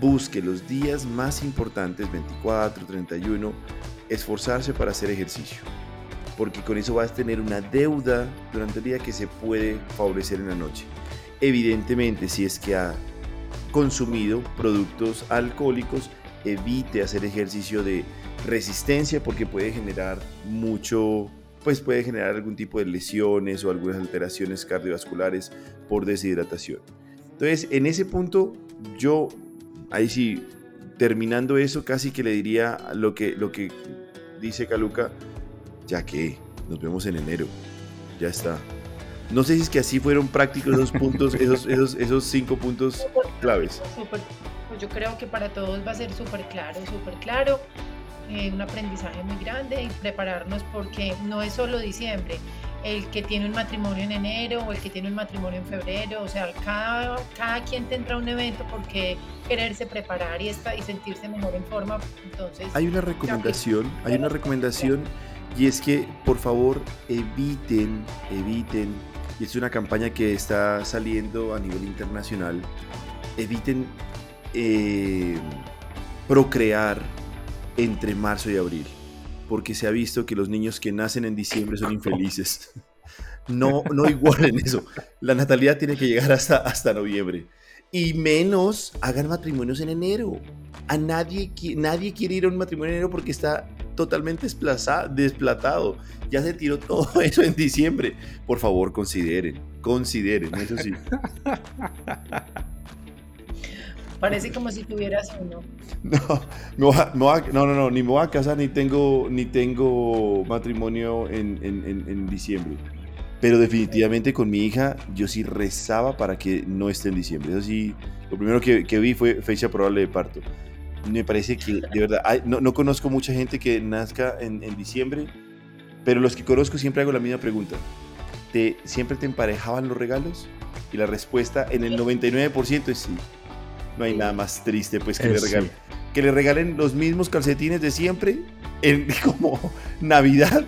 Busque los días más importantes, 24, 31, esforzarse para hacer ejercicio. Porque con eso vas a tener una deuda durante el día que se puede favorecer en la noche. Evidentemente, si es que ha consumido productos alcohólicos, evite hacer ejercicio de resistencia porque puede generar mucho, pues puede generar algún tipo de lesiones o algunas alteraciones cardiovasculares por deshidratación. Entonces, en ese punto, yo ahí sí, terminando eso, casi que le diría lo que, lo que dice Caluca, ya que nos vemos en enero, ya está. No sé si es que así fueron prácticos esos puntos, esos, esos, esos cinco puntos claves. Pues yo creo que para todos va a ser súper claro, súper claro. Eh, un aprendizaje muy grande y prepararnos porque no es solo diciembre. El que tiene un matrimonio en enero o el que tiene un matrimonio en febrero, o sea, cada, cada quien tendrá un evento porque quererse preparar y, y sentirse mejor en forma, entonces... Hay una recomendación, hay una recomendación y es que por favor eviten, eviten, y es una campaña que está saliendo a nivel internacional, eviten eh, procrear entre marzo y abril porque se ha visto que los niños que nacen en diciembre son infelices. No, no igualen eso. La natalidad tiene que llegar hasta, hasta noviembre. Y menos hagan matrimonios en enero. A nadie, nadie quiere ir a un matrimonio en enero porque está totalmente desplatado. Ya se tiró todo eso en diciembre. Por favor, consideren, consideren, eso sí. Parece como si tuvieras uno. No, no, no, no, ni me voy a casar ni tengo, ni tengo matrimonio en, en, diciembre. Pero definitivamente con mi hija yo sí rezaba para que no esté en diciembre. Eso sí, lo primero que, que vi fue fecha probable de parto. Me parece que, de verdad, no, no, conozco mucha gente que nazca en, en, diciembre, pero los que conozco siempre hago la misma pregunta. ¿Te, ¿Siempre te emparejaban los regalos? Y la respuesta en el 99% es sí. No hay nada más triste pues que, le regalen, que le regalen los mismos calcetines de siempre en como Navidad.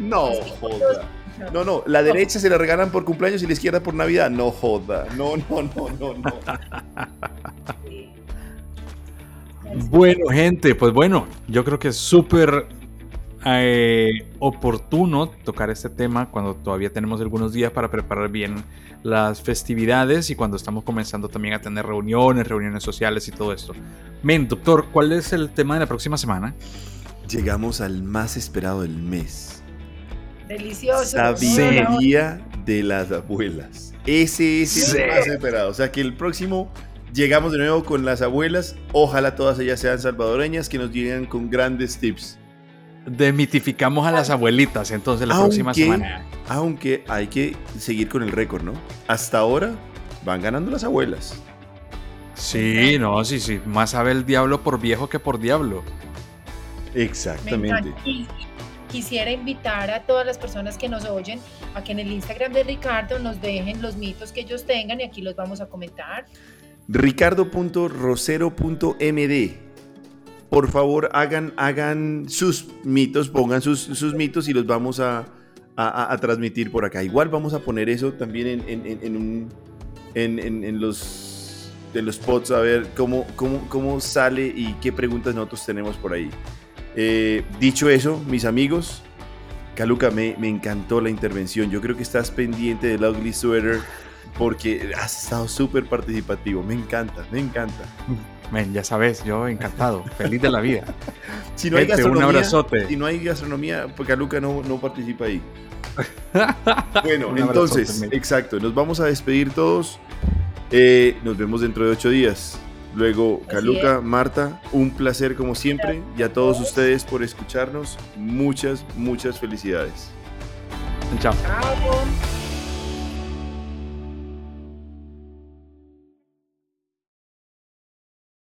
no joda. No, no, la derecha se la regalan por cumpleaños y la izquierda por Navidad. No joda. No, no, no, no, no. Bueno, gente, pues bueno, yo creo que es súper eh, oportuno tocar este tema cuando todavía tenemos algunos días para preparar bien las festividades y cuando estamos comenzando también a tener reuniones, reuniones sociales y todo esto. Men, doctor, ¿cuál es el tema de la próxima semana? Llegamos al más esperado del mes. Delicioso. Sabiduría de las abuelas. Ese es el más esperado. O sea que el próximo llegamos de nuevo con las abuelas. Ojalá todas ellas sean salvadoreñas que nos lleguen con grandes tips demitificamos a las abuelitas entonces la próxima semana. Aunque hay que seguir con el récord, ¿no? Hasta ahora van ganando las abuelas. Sí, no, sí, sí. Más sabe el diablo por viejo que por diablo. Exactamente. Quisiera invitar a todas las personas que nos oyen a que en el Instagram de Ricardo nos dejen los mitos que ellos tengan y aquí los vamos a comentar. Ricardo.rosero.md por favor hagan, hagan sus mitos, pongan sus, sus mitos y los vamos a, a, transmitir por acá. Igual vamos a poner eso también en, en, en, un, en los, de los pods a ver cómo, cómo, cómo sale y qué preguntas nosotros tenemos por ahí. Eh, dicho eso, mis amigos, Caluca, me, me, encantó la intervención. Yo creo que estás pendiente del Ugly Sweater porque has estado súper participativo. Me encanta, me encanta. Ya sabes, yo encantado, feliz de la vida. si no hay gastronomía, un abrazote. Si no hay gastronomía, porque Luca no, no participa ahí. bueno, entonces, exacto, nos vamos a despedir todos. Eh, nos vemos dentro de ocho días. Luego, Caluca, Marta, un placer como siempre. Y a todos ustedes por escucharnos, muchas, muchas felicidades. Chao.